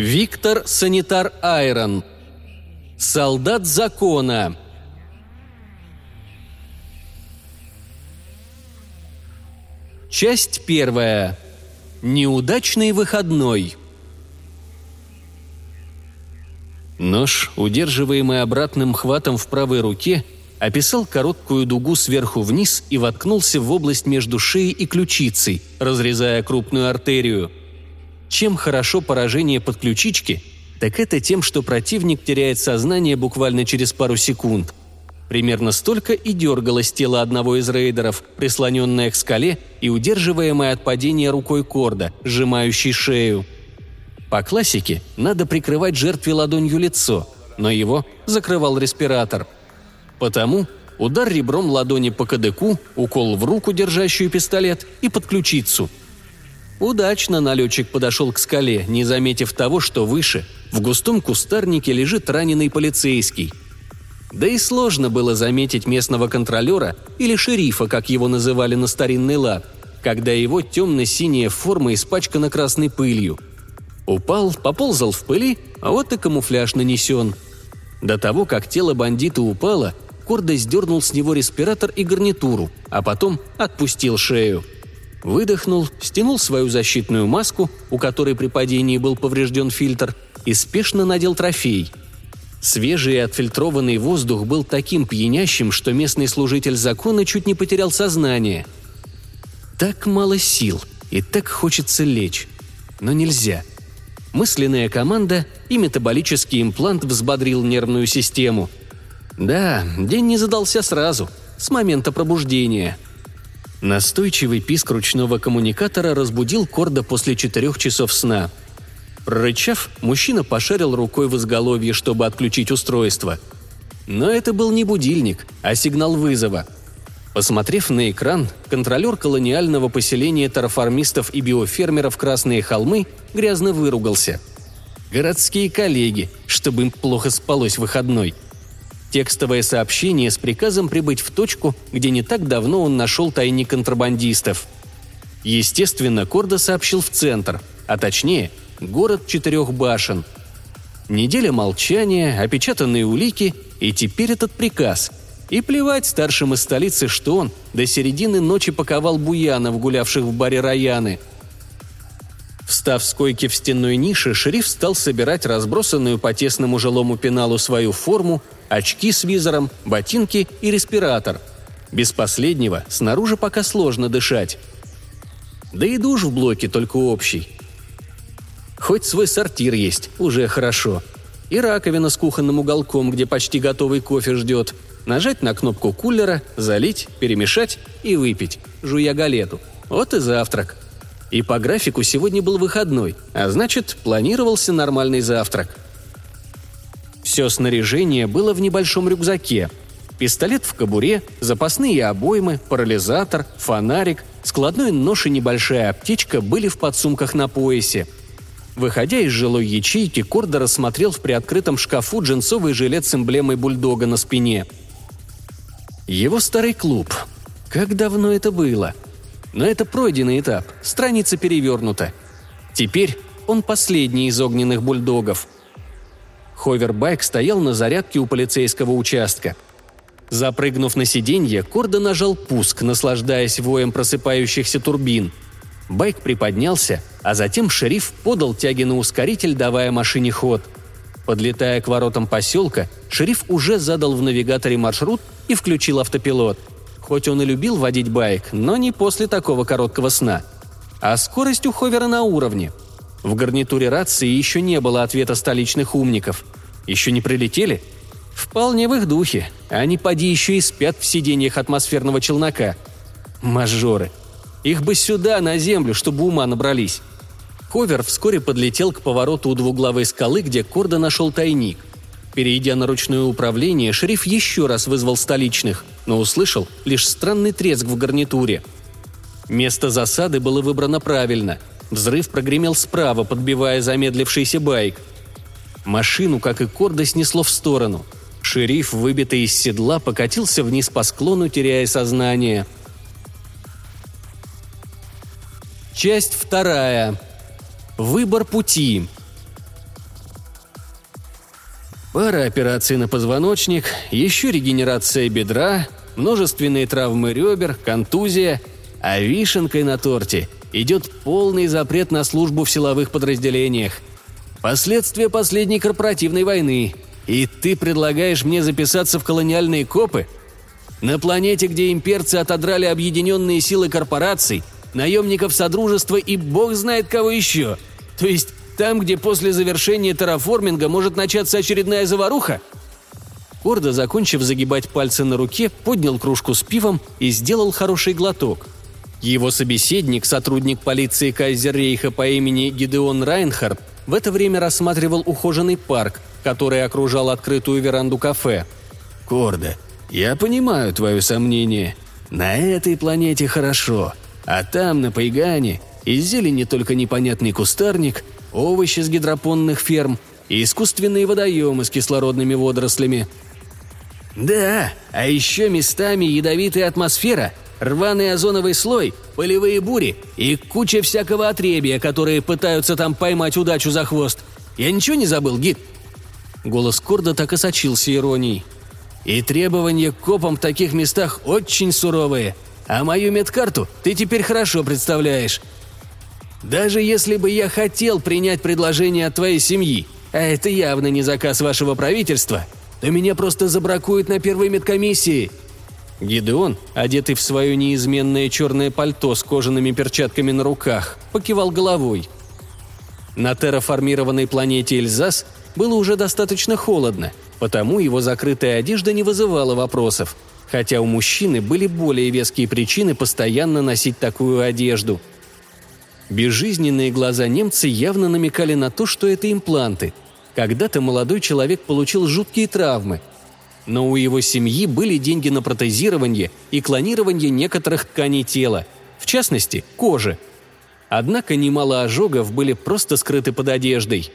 Виктор Санитар Айрон. Солдат закона. Часть первая. Неудачный выходной. Нож, удерживаемый обратным хватом в правой руке, описал короткую дугу сверху вниз и воткнулся в область между шеей и ключицей, разрезая крупную артерию. Чем хорошо поражение под ключички, так это тем, что противник теряет сознание буквально через пару секунд. Примерно столько и дергалось тело одного из рейдеров, прислоненное к скале и удерживаемое от падения рукой корда, сжимающей шею. По классике надо прикрывать жертве ладонью лицо, но его закрывал респиратор. Потому удар ребром ладони по кадыку, укол в руку, держащую пистолет, и под ключицу. Удачно налетчик подошел к скале, не заметив того, что выше, в густом кустарнике лежит раненый полицейский – да и сложно было заметить местного контролера или шерифа, как его называли на старинный лад, когда его темно-синяя форма испачкана красной пылью. Упал, поползал в пыли, а вот и камуфляж нанесен. До того, как тело бандита упало, Кордо сдернул с него респиратор и гарнитуру, а потом отпустил шею. Выдохнул, стянул свою защитную маску, у которой при падении был поврежден фильтр, и спешно надел трофей – Свежий и отфильтрованный воздух был таким пьянящим, что местный служитель закона чуть не потерял сознание. Так мало сил, и так хочется лечь. Но нельзя. Мысленная команда и метаболический имплант взбодрил нервную систему. Да, день не задался сразу, с момента пробуждения. Настойчивый писк ручного коммуникатора разбудил Корда после четырех часов сна – Прорычав, мужчина пошарил рукой в изголовье, чтобы отключить устройство. Но это был не будильник, а сигнал вызова. Посмотрев на экран, контролер колониального поселения тарафармистов и биофермеров Красные холмы грязно выругался. Городские коллеги, чтобы им плохо спалось выходной. Текстовое сообщение с приказом прибыть в точку, где не так давно он нашел тайник контрабандистов. Естественно, Кордо сообщил в центр, а точнее – город четырех башен. Неделя молчания, опечатанные улики и теперь этот приказ. И плевать старшим из столицы, что он до середины ночи паковал буянов, гулявших в баре Раяны. Встав с койки в стенной нише, шериф стал собирать разбросанную по тесному жилому пеналу свою форму, очки с визором, ботинки и респиратор. Без последнего снаружи пока сложно дышать. Да и душ в блоке только общий. Хоть свой сортир есть, уже хорошо. И раковина с кухонным уголком, где почти готовый кофе ждет. Нажать на кнопку кулера, залить, перемешать и выпить, жуя галету. Вот и завтрак. И по графику сегодня был выходной, а значит, планировался нормальный завтрак. Все снаряжение было в небольшом рюкзаке. Пистолет в кобуре, запасные обоймы, парализатор, фонарик, складной нож и небольшая аптечка были в подсумках на поясе – Выходя из жилой ячейки, Кордо рассмотрел в приоткрытом шкафу джинсовый жилет с эмблемой бульдога на спине. Его старый клуб. Как давно это было? Но это пройденный этап, страница перевернута. Теперь он последний из огненных бульдогов. Ховербайк стоял на зарядке у полицейского участка. Запрыгнув на сиденье, Кордо нажал пуск, наслаждаясь воем просыпающихся турбин – Байк приподнялся, а затем шериф подал тяги на ускоритель, давая машине ход. Подлетая к воротам поселка, шериф уже задал в навигаторе маршрут и включил автопилот. Хоть он и любил водить байк, но не после такого короткого сна. А скорость у Ховера на уровне. В гарнитуре рации еще не было ответа столичных умников. Еще не прилетели? Вполне в их духе. Они поди еще и спят в сиденьях атмосферного челнока. Мажоры – их бы сюда, на землю, чтобы ума набрались. Ховер вскоре подлетел к повороту у двуглавой скалы, где Кордо нашел тайник. Перейдя на ручное управление, шериф еще раз вызвал столичных, но услышал лишь странный треск в гарнитуре. Место засады было выбрано правильно. Взрыв прогремел справа, подбивая замедлившийся байк. Машину, как и Кордо, снесло в сторону. Шериф, выбитый из седла, покатился вниз по склону, теряя сознание – Часть вторая. Выбор пути. Пара операций на позвоночник, еще регенерация бедра, множественные травмы ребер, контузия, а вишенкой на торте идет полный запрет на службу в силовых подразделениях. Последствия последней корпоративной войны. И ты предлагаешь мне записаться в колониальные копы? На планете, где имперцы отодрали объединенные силы корпораций, наемников Содружества и бог знает кого еще. То есть там, где после завершения терраформинга может начаться очередная заваруха? Кордо, закончив загибать пальцы на руке, поднял кружку с пивом и сделал хороший глоток. Его собеседник, сотрудник полиции Кайзеррейха по имени Гидеон Райнхард, в это время рассматривал ухоженный парк, который окружал открытую веранду кафе. «Кордо, я понимаю твое сомнение. На этой планете хорошо, а там, на Пайгане, из зелени только непонятный кустарник, овощи с гидропонных ферм и искусственные водоемы с кислородными водорослями. Да, а еще местами ядовитая атмосфера, рваный озоновый слой, полевые бури и куча всякого отребия, которые пытаются там поймать удачу за хвост. Я ничего не забыл, гид?» Голос Корда так и сочился иронией. «И требования к копам в таких местах очень суровые, а мою медкарту ты теперь хорошо представляешь. Даже если бы я хотел принять предложение от твоей семьи, а это явно не заказ вашего правительства, то меня просто забракуют на первой медкомиссии». Гидеон, одетый в свое неизменное черное пальто с кожаными перчатками на руках, покивал головой. На терраформированной планете Эльзас было уже достаточно холодно, потому его закрытая одежда не вызывала вопросов, хотя у мужчины были более веские причины постоянно носить такую одежду – Безжизненные глаза немца явно намекали на то, что это импланты. Когда-то молодой человек получил жуткие травмы. Но у его семьи были деньги на протезирование и клонирование некоторых тканей тела, в частности, кожи. Однако немало ожогов были просто скрыты под одеждой.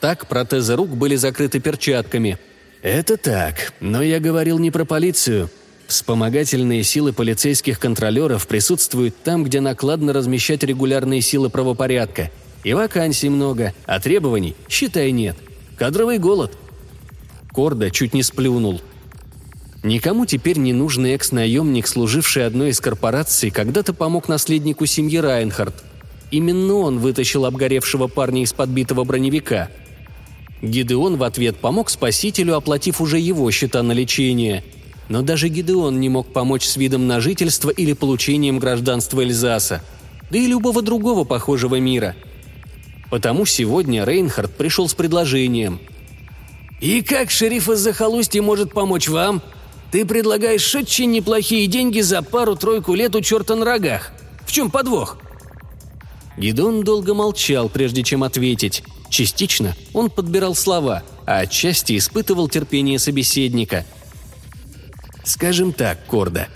Так протезы рук были закрыты перчатками. «Это так, но я говорил не про полицию», Вспомогательные силы полицейских контролеров присутствуют там, где накладно размещать регулярные силы правопорядка. И вакансий много, а требований, считай, нет. Кадровый голод. Корда чуть не сплюнул. Никому теперь не нужный экс-наемник, служивший одной из корпораций, когда-то помог наследнику семьи Райнхард. Именно он вытащил обгоревшего парня из подбитого броневика. Гидеон в ответ помог спасителю, оплатив уже его счета на лечение – но даже Гидеон не мог помочь с видом на жительство или получением гражданства Эльзаса, да и любого другого похожего мира. Потому сегодня Рейнхард пришел с предложением. «И как шериф из захолустья может помочь вам? Ты предлагаешь очень неплохие деньги за пару-тройку лет у черта на рогах. В чем подвох?» Гидон долго молчал, прежде чем ответить. Частично он подбирал слова, а отчасти испытывал терпение собеседника – Скажем так, Корда,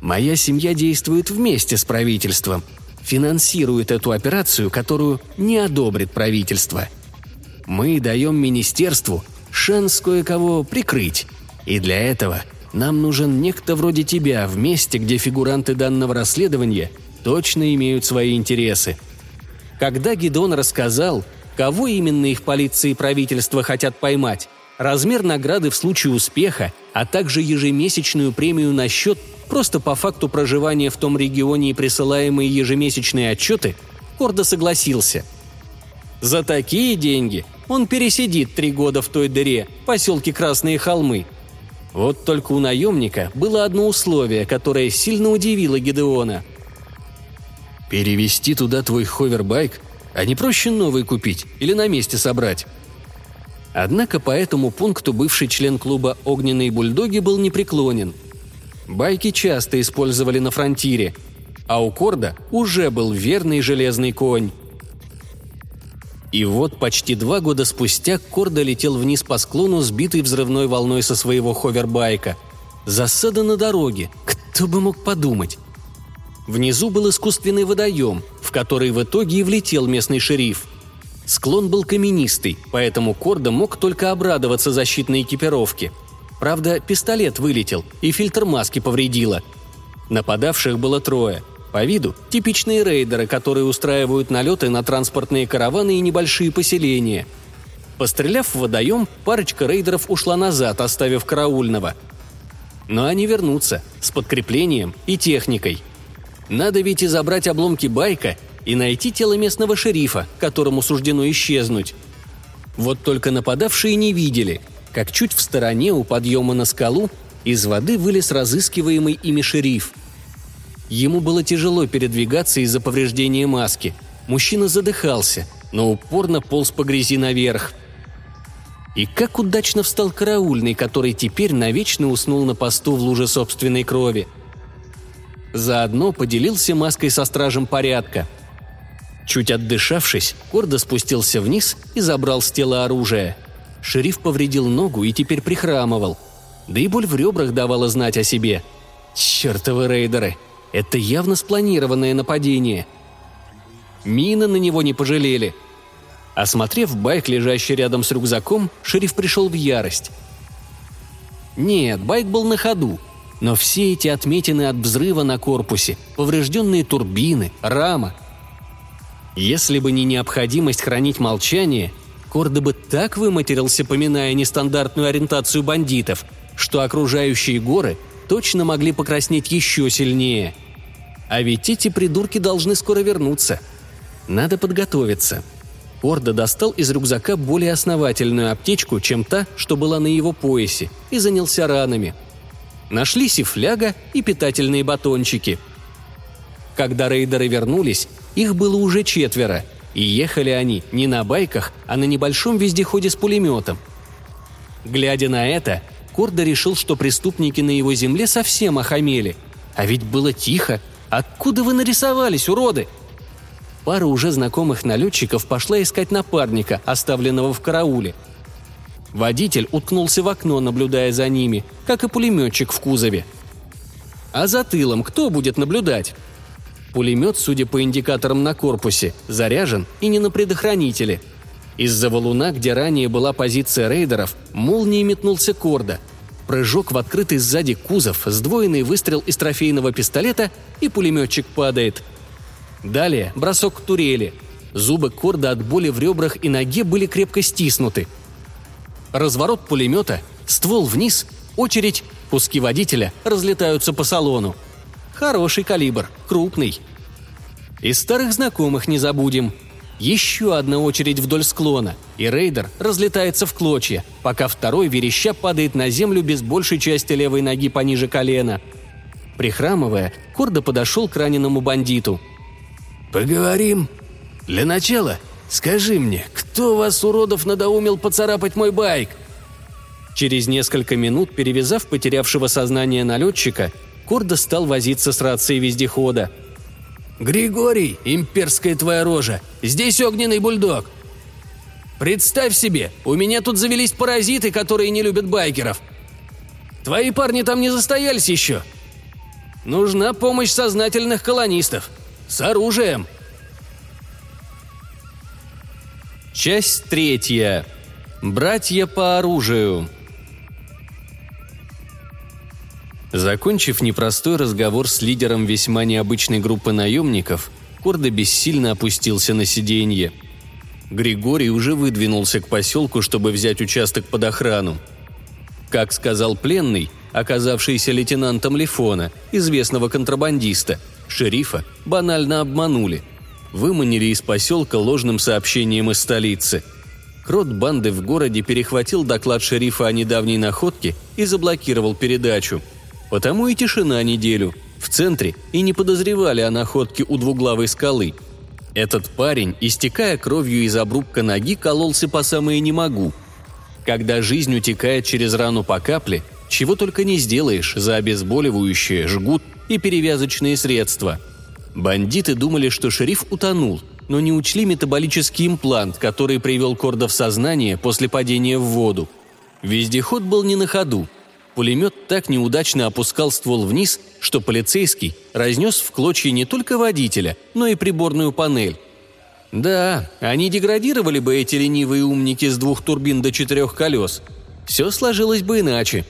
моя семья действует вместе с правительством, финансирует эту операцию, которую не одобрит правительство. Мы даем министерству шанс кое-кого прикрыть, и для этого нам нужен некто вроде тебя в месте, где фигуранты данного расследования точно имеют свои интересы. Когда Гидон рассказал, кого именно их полиция и правительство хотят поймать, размер награды в случае успеха – а также ежемесячную премию на счет просто по факту проживания в том регионе и присылаемые ежемесячные отчеты, Кордо согласился. За такие деньги он пересидит три года в той дыре, поселке Красные холмы. Вот только у наемника было одно условие, которое сильно удивило Гедеона. «Перевести туда твой ховербайк? А не проще новый купить или на месте собрать?» Однако по этому пункту бывший член клуба «Огненные бульдоги» был непреклонен. Байки часто использовали на фронтире, а у Корда уже был верный железный конь. И вот почти два года спустя Корда летел вниз по склону, сбитый взрывной волной со своего ховербайка. Засада на дороге, кто бы мог подумать. Внизу был искусственный водоем, в который в итоге и влетел местный шериф – Склон был каменистый, поэтому Корда мог только обрадоваться защитной экипировке. Правда, пистолет вылетел, и фильтр маски повредило. Нападавших было трое. По виду – типичные рейдеры, которые устраивают налеты на транспортные караваны и небольшие поселения. Постреляв в водоем, парочка рейдеров ушла назад, оставив караульного. Но они вернутся, с подкреплением и техникой. Надо ведь и забрать обломки байка и найти тело местного шерифа, которому суждено исчезнуть. Вот только нападавшие не видели, как чуть в стороне у подъема на скалу из воды вылез разыскиваемый ими шериф. Ему было тяжело передвигаться из-за повреждения маски. Мужчина задыхался, но упорно полз по грязи наверх. И как удачно встал караульный, который теперь навечно уснул на посту в луже собственной крови. Заодно поделился маской со стражем порядка – Чуть отдышавшись, Кордо спустился вниз и забрал с тела оружие. Шериф повредил ногу и теперь прихрамывал. Да и боль в ребрах давала знать о себе. Чертовы рейдеры! Это явно спланированное нападение. Мины на него не пожалели. Осмотрев байк, лежащий рядом с рюкзаком, шериф пришел в ярость. Нет, байк был на ходу, но все эти отметины от взрыва на корпусе, поврежденные турбины, рама, если бы не необходимость хранить молчание, Кордо бы так выматерился, поминая нестандартную ориентацию бандитов, что окружающие горы точно могли покраснеть еще сильнее. А ведь эти придурки должны скоро вернуться. Надо подготовиться. Кордо достал из рюкзака более основательную аптечку, чем та, что была на его поясе, и занялся ранами. Нашлись и фляга, и питательные батончики. Когда рейдеры вернулись, их было уже четверо, и ехали они не на байках, а на небольшом вездеходе с пулеметом. Глядя на это, Кордо решил, что преступники на его земле совсем охамели. А ведь было тихо. Откуда вы нарисовались, уроды? Пара уже знакомых налетчиков пошла искать напарника, оставленного в карауле. Водитель уткнулся в окно, наблюдая за ними, как и пулеметчик в кузове. А за тылом кто будет наблюдать? Пулемет, судя по индикаторам на корпусе, заряжен и не на предохранителе. Из-за валуна, где ранее была позиция рейдеров, молнией метнулся Корда. Прыжок в открытый сзади кузов, сдвоенный выстрел из трофейного пистолета, и пулеметчик падает. Далее бросок к турели. Зубы Корда от боли в ребрах и ноге были крепко стиснуты. Разворот пулемета, ствол вниз, очередь, куски водителя разлетаются по салону. Хороший калибр, крупный. Из старых знакомых не забудем. Еще одна очередь вдоль склона, и рейдер разлетается в клочья, пока второй вереща падает на землю без большей части левой ноги пониже колена. Прихрамывая, Кордо подошел к раненому бандиту. «Поговорим. Для начала скажи мне, кто вас, уродов, надоумил поцарапать мой байк?» Через несколько минут, перевязав потерявшего сознание налетчика, Кордо стал возиться с рацией вездехода. «Григорий, имперская твоя рожа, здесь огненный бульдог!» «Представь себе, у меня тут завелись паразиты, которые не любят байкеров. Твои парни там не застоялись еще. Нужна помощь сознательных колонистов. С оружием!» Часть третья. Братья по оружию. Закончив непростой разговор с лидером весьма необычной группы наемников, Кордо бессильно опустился на сиденье. Григорий уже выдвинулся к поселку, чтобы взять участок под охрану. Как сказал пленный, оказавшийся лейтенантом Лифона, известного контрабандиста, шерифа банально обманули. Выманили из поселка ложным сообщением из столицы. Крот банды в городе перехватил доклад шерифа о недавней находке и заблокировал передачу – Потому и тишина неделю. В центре и не подозревали о находке у двуглавой скалы. Этот парень, истекая кровью из обрубка ноги, кололся по самое «не могу». Когда жизнь утекает через рану по капле, чего только не сделаешь за обезболивающее, жгут и перевязочные средства. Бандиты думали, что шериф утонул, но не учли метаболический имплант, который привел Корда в сознание после падения в воду. Вездеход был не на ходу – Пулемет так неудачно опускал ствол вниз, что полицейский разнес в клочья не только водителя, но и приборную панель. Да, они деградировали бы эти ленивые умники с двух турбин до четырех колес. Все сложилось бы иначе.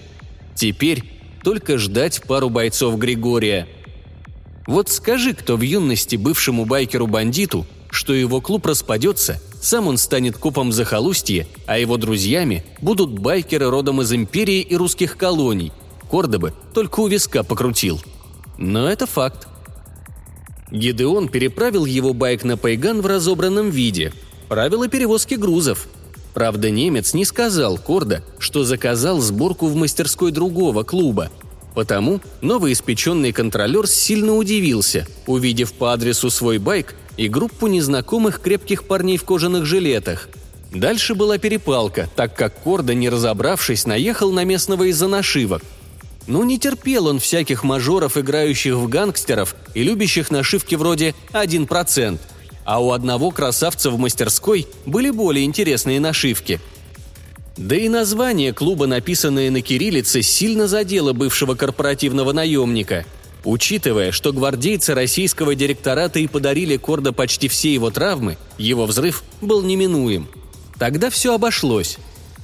Теперь только ждать пару бойцов Григория. Вот скажи, кто в юности бывшему байкеру-бандиту, что его клуб распадется, сам он станет копом захолустья, а его друзьями будут байкеры родом из империи и русских колоний. Кордобы только у виска покрутил. Но это факт. Гидеон переправил его байк на Пайган в разобранном виде. Правила перевозки грузов. Правда, немец не сказал Корда, что заказал сборку в мастерской другого клуба. Потому новоиспеченный контролер сильно удивился, увидев по адресу свой байк и группу незнакомых крепких парней в кожаных жилетах. Дальше была перепалка, так как Корда, не разобравшись, наехал на местного из-за нашивок. Ну, не терпел он всяких мажоров, играющих в гангстеров и любящих нашивки вроде «1%», а у одного красавца в мастерской были более интересные нашивки. Да и название клуба, написанное на кириллице, сильно задело бывшего корпоративного наемника – Учитывая, что гвардейцы российского директората и подарили Кордо почти все его травмы, его взрыв был неминуем. Тогда все обошлось.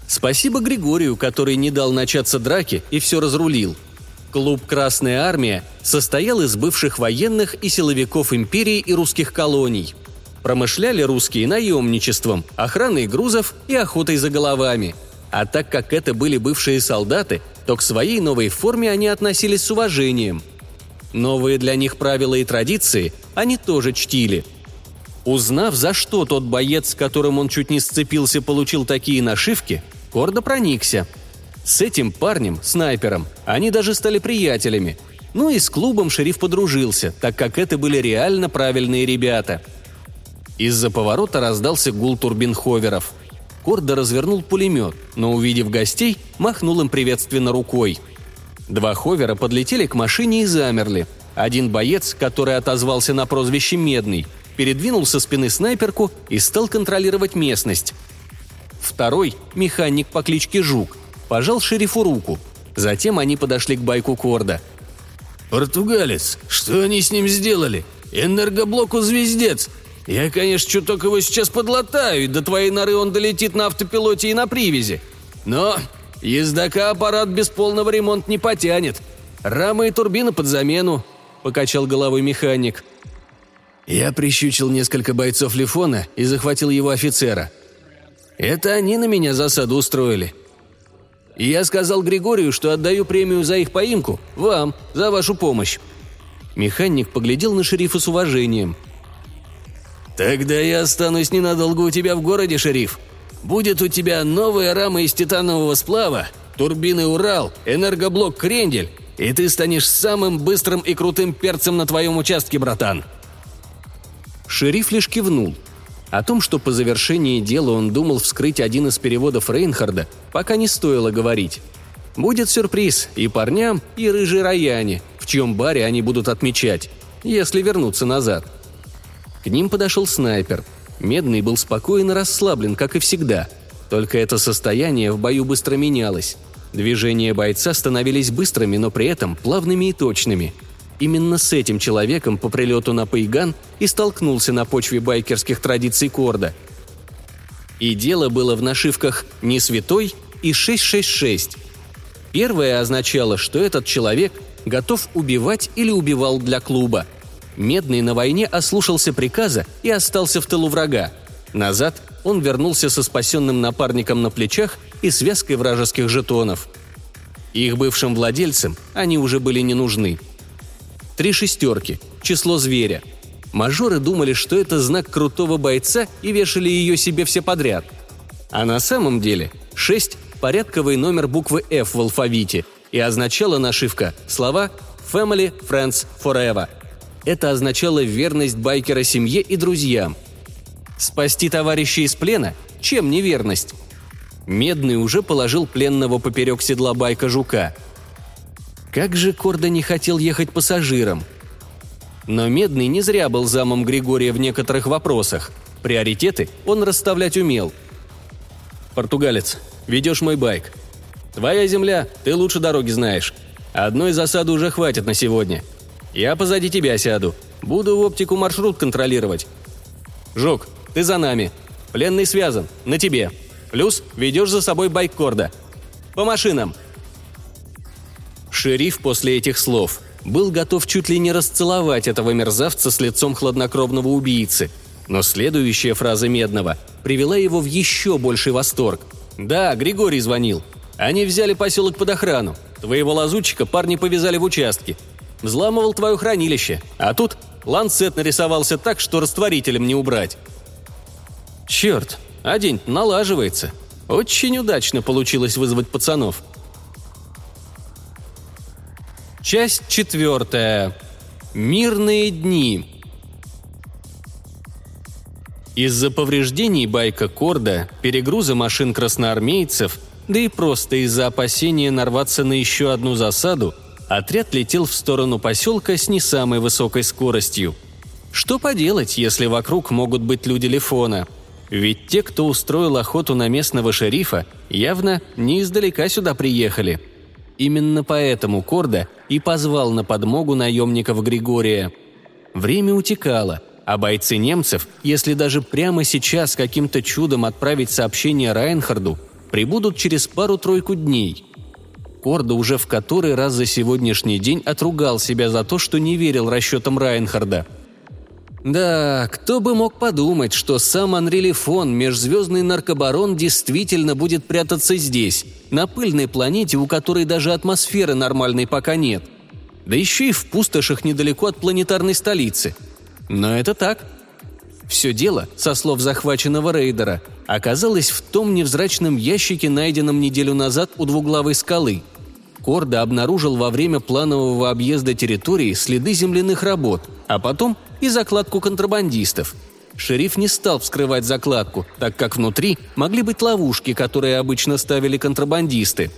Спасибо Григорию, который не дал начаться драке и все разрулил. Клуб «Красная армия» состоял из бывших военных и силовиков империи и русских колоний. Промышляли русские наемничеством, охраной грузов и охотой за головами. А так как это были бывшие солдаты, то к своей новой форме они относились с уважением – Новые для них правила и традиции они тоже чтили. Узнав, за что тот боец, с которым он чуть не сцепился, получил такие нашивки, гордо проникся. С этим парнем, снайпером, они даже стали приятелями. Ну и с клубом шериф подружился, так как это были реально правильные ребята. Из-за поворота раздался гул турбинховеров. Кордо развернул пулемет, но, увидев гостей, махнул им приветственно рукой – Два ховера подлетели к машине и замерли. Один боец, который отозвался на прозвище «Медный», передвинул со спины снайперку и стал контролировать местность. Второй, механик по кличке Жук, пожал шерифу руку. Затем они подошли к байку Корда. «Португалец, что они с ним сделали? Энергоблоку звездец! Я, конечно, чуток его сейчас подлатаю, и до твоей норы он долетит на автопилоте и на привязи. Но Ездока аппарат без полного ремонта не потянет. Рамы и турбина под замену», — покачал головой механик. Я прищучил несколько бойцов Лифона и захватил его офицера. Это они на меня засаду устроили. И я сказал Григорию, что отдаю премию за их поимку вам, за вашу помощь. Механик поглядел на шерифа с уважением. «Тогда я останусь ненадолго у тебя в городе, шериф», Будет у тебя новая рама из титанового сплава, турбины «Урал», энергоблок «Крендель», и ты станешь самым быстрым и крутым перцем на твоем участке, братан». Шериф лишь кивнул. О том, что по завершении дела он думал вскрыть один из переводов Рейнхарда, пока не стоило говорить. Будет сюрприз и парням, и рыжей Раяне, в чьем баре они будут отмечать, если вернуться назад. К ним подошел снайпер – Медный был спокоен расслаблен, как и всегда. Только это состояние в бою быстро менялось. Движения бойца становились быстрыми, но при этом плавными и точными. Именно с этим человеком по прилету на Пайган и столкнулся на почве байкерских традиций Корда. И дело было в нашивках «Не святой» и «666». Первое означало, что этот человек готов убивать или убивал для клуба – Медный на войне ослушался приказа и остался в тылу врага. Назад он вернулся со спасенным напарником на плечах и связкой вражеских жетонов. Их бывшим владельцам они уже были не нужны. Три шестерки, число зверя. Мажоры думали, что это знак крутого бойца и вешали ее себе все подряд. А на самом деле шесть – порядковый номер буквы F в алфавите, и означала нашивка слова «Family, Friends, Forever», это означало верность байкера семье и друзьям. Спасти товарища из плена? Чем не верность? Медный уже положил пленного поперек седла байка жука. Как же Корда не хотел ехать пассажиром. Но Медный не зря был замом Григория в некоторых вопросах. Приоритеты он расставлять умел. «Португалец, ведешь мой байк. Твоя земля, ты лучше дороги знаешь. Одной засады уже хватит на сегодня. Я позади тебя сяду. Буду в оптику маршрут контролировать. Жук, ты за нами. Пленный связан. На тебе. Плюс ведешь за собой байк Корда. По машинам. Шериф после этих слов был готов чуть ли не расцеловать этого мерзавца с лицом хладнокровного убийцы. Но следующая фраза Медного привела его в еще больший восторг. «Да, Григорий звонил. Они взяли поселок под охрану. Твоего лазутчика парни повязали в участке. Взламывал твое хранилище. А тут ланцет нарисовался так, что растворителем не убрать». «Черт, а день налаживается. Очень удачно получилось вызвать пацанов». Часть четвертая. Мирные дни. Из-за повреждений байка Корда, перегруза машин красноармейцев, да и просто из-за опасения нарваться на еще одну засаду, отряд летел в сторону поселка с не самой высокой скоростью. Что поделать, если вокруг могут быть люди Лефона? Ведь те, кто устроил охоту на местного шерифа, явно не издалека сюда приехали. Именно поэтому Корда и позвал на подмогу наемников Григория. Время утекало – а бойцы немцев, если даже прямо сейчас каким-то чудом отправить сообщение Райнхарду, прибудут через пару-тройку дней. Корда уже в который раз за сегодняшний день отругал себя за то, что не верил расчетам Райнхарда. Да, кто бы мог подумать, что сам Анри Лефон, межзвездный наркобарон, действительно будет прятаться здесь, на пыльной планете, у которой даже атмосферы нормальной пока нет. Да еще и в пустошах недалеко от планетарной столицы – но это так. Все дело, со слов захваченного рейдера, оказалось в том невзрачном ящике, найденном неделю назад у двуглавой скалы. Корда обнаружил во время планового объезда территории следы земляных работ, а потом и закладку контрабандистов. Шериф не стал вскрывать закладку, так как внутри могли быть ловушки, которые обычно ставили контрабандисты.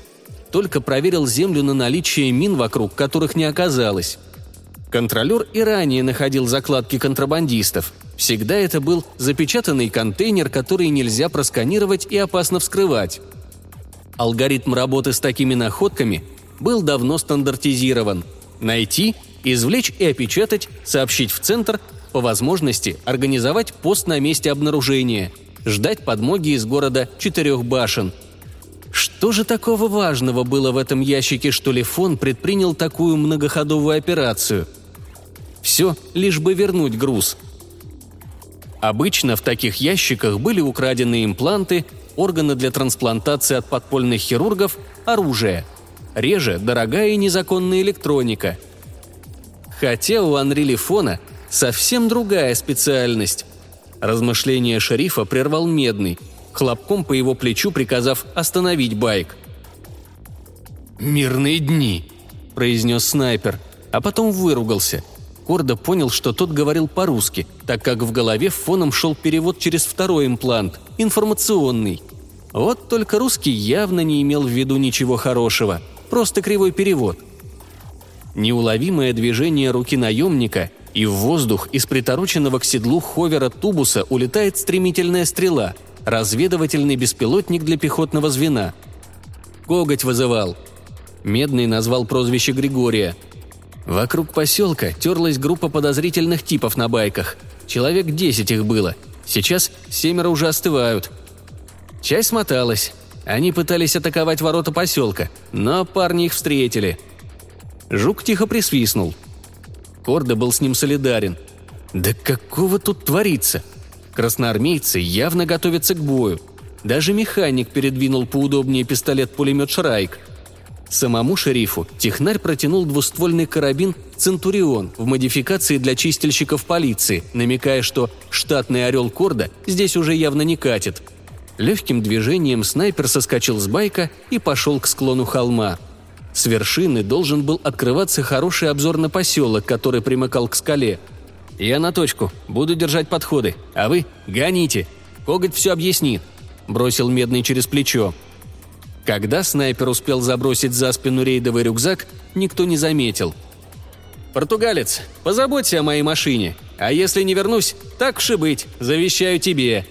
Только проверил землю на наличие мин вокруг, которых не оказалось. Контролер и ранее находил закладки контрабандистов. Всегда это был запечатанный контейнер, который нельзя просканировать и опасно вскрывать. Алгоритм работы с такими находками был давно стандартизирован. Найти, извлечь и опечатать, сообщить в центр, по возможности организовать пост на месте обнаружения, ждать подмоги из города Четырех башен. Что же такого важного было в этом ящике, что Лефон предпринял такую многоходовую операцию – все, лишь бы вернуть груз. Обычно в таких ящиках были украдены импланты, органы для трансплантации от подпольных хирургов, оружие. Реже – дорогая и незаконная электроника. Хотя у Анри Лифона совсем другая специальность. Размышления шерифа прервал Медный, хлопком по его плечу приказав остановить байк. «Мирные дни», – произнес снайпер, а потом выругался – Кордо понял, что тот говорил по-русски, так как в голове фоном шел перевод через второй имплант, информационный. Вот только русский явно не имел в виду ничего хорошего, просто кривой перевод. Неуловимое движение руки наемника, и в воздух из притороченного к седлу ховера тубуса улетает стремительная стрела, разведывательный беспилотник для пехотного звена. Коготь вызывал. Медный назвал прозвище Григория – Вокруг поселка терлась группа подозрительных типов на байках. Человек десять их было. Сейчас семеро уже остывают. Часть смоталась. Они пытались атаковать ворота поселка, но парни их встретили. Жук тихо присвистнул. Корда был с ним солидарен. «Да какого тут творится?» Красноармейцы явно готовятся к бою. Даже механик передвинул поудобнее пистолет-пулемет «Шрайк», Самому шерифу технарь протянул двуствольный карабин «Центурион» в модификации для чистильщиков полиции, намекая, что штатный орел Корда здесь уже явно не катит. Легким движением снайпер соскочил с байка и пошел к склону холма. С вершины должен был открываться хороший обзор на поселок, который примыкал к скале. «Я на точку. Буду держать подходы. А вы гоните. Коготь все объяснит», – бросил Медный через плечо. Когда снайпер успел забросить за спину рейдовый рюкзак, никто не заметил. «Португалец, позаботься о моей машине, а если не вернусь, так уж и быть, завещаю тебе».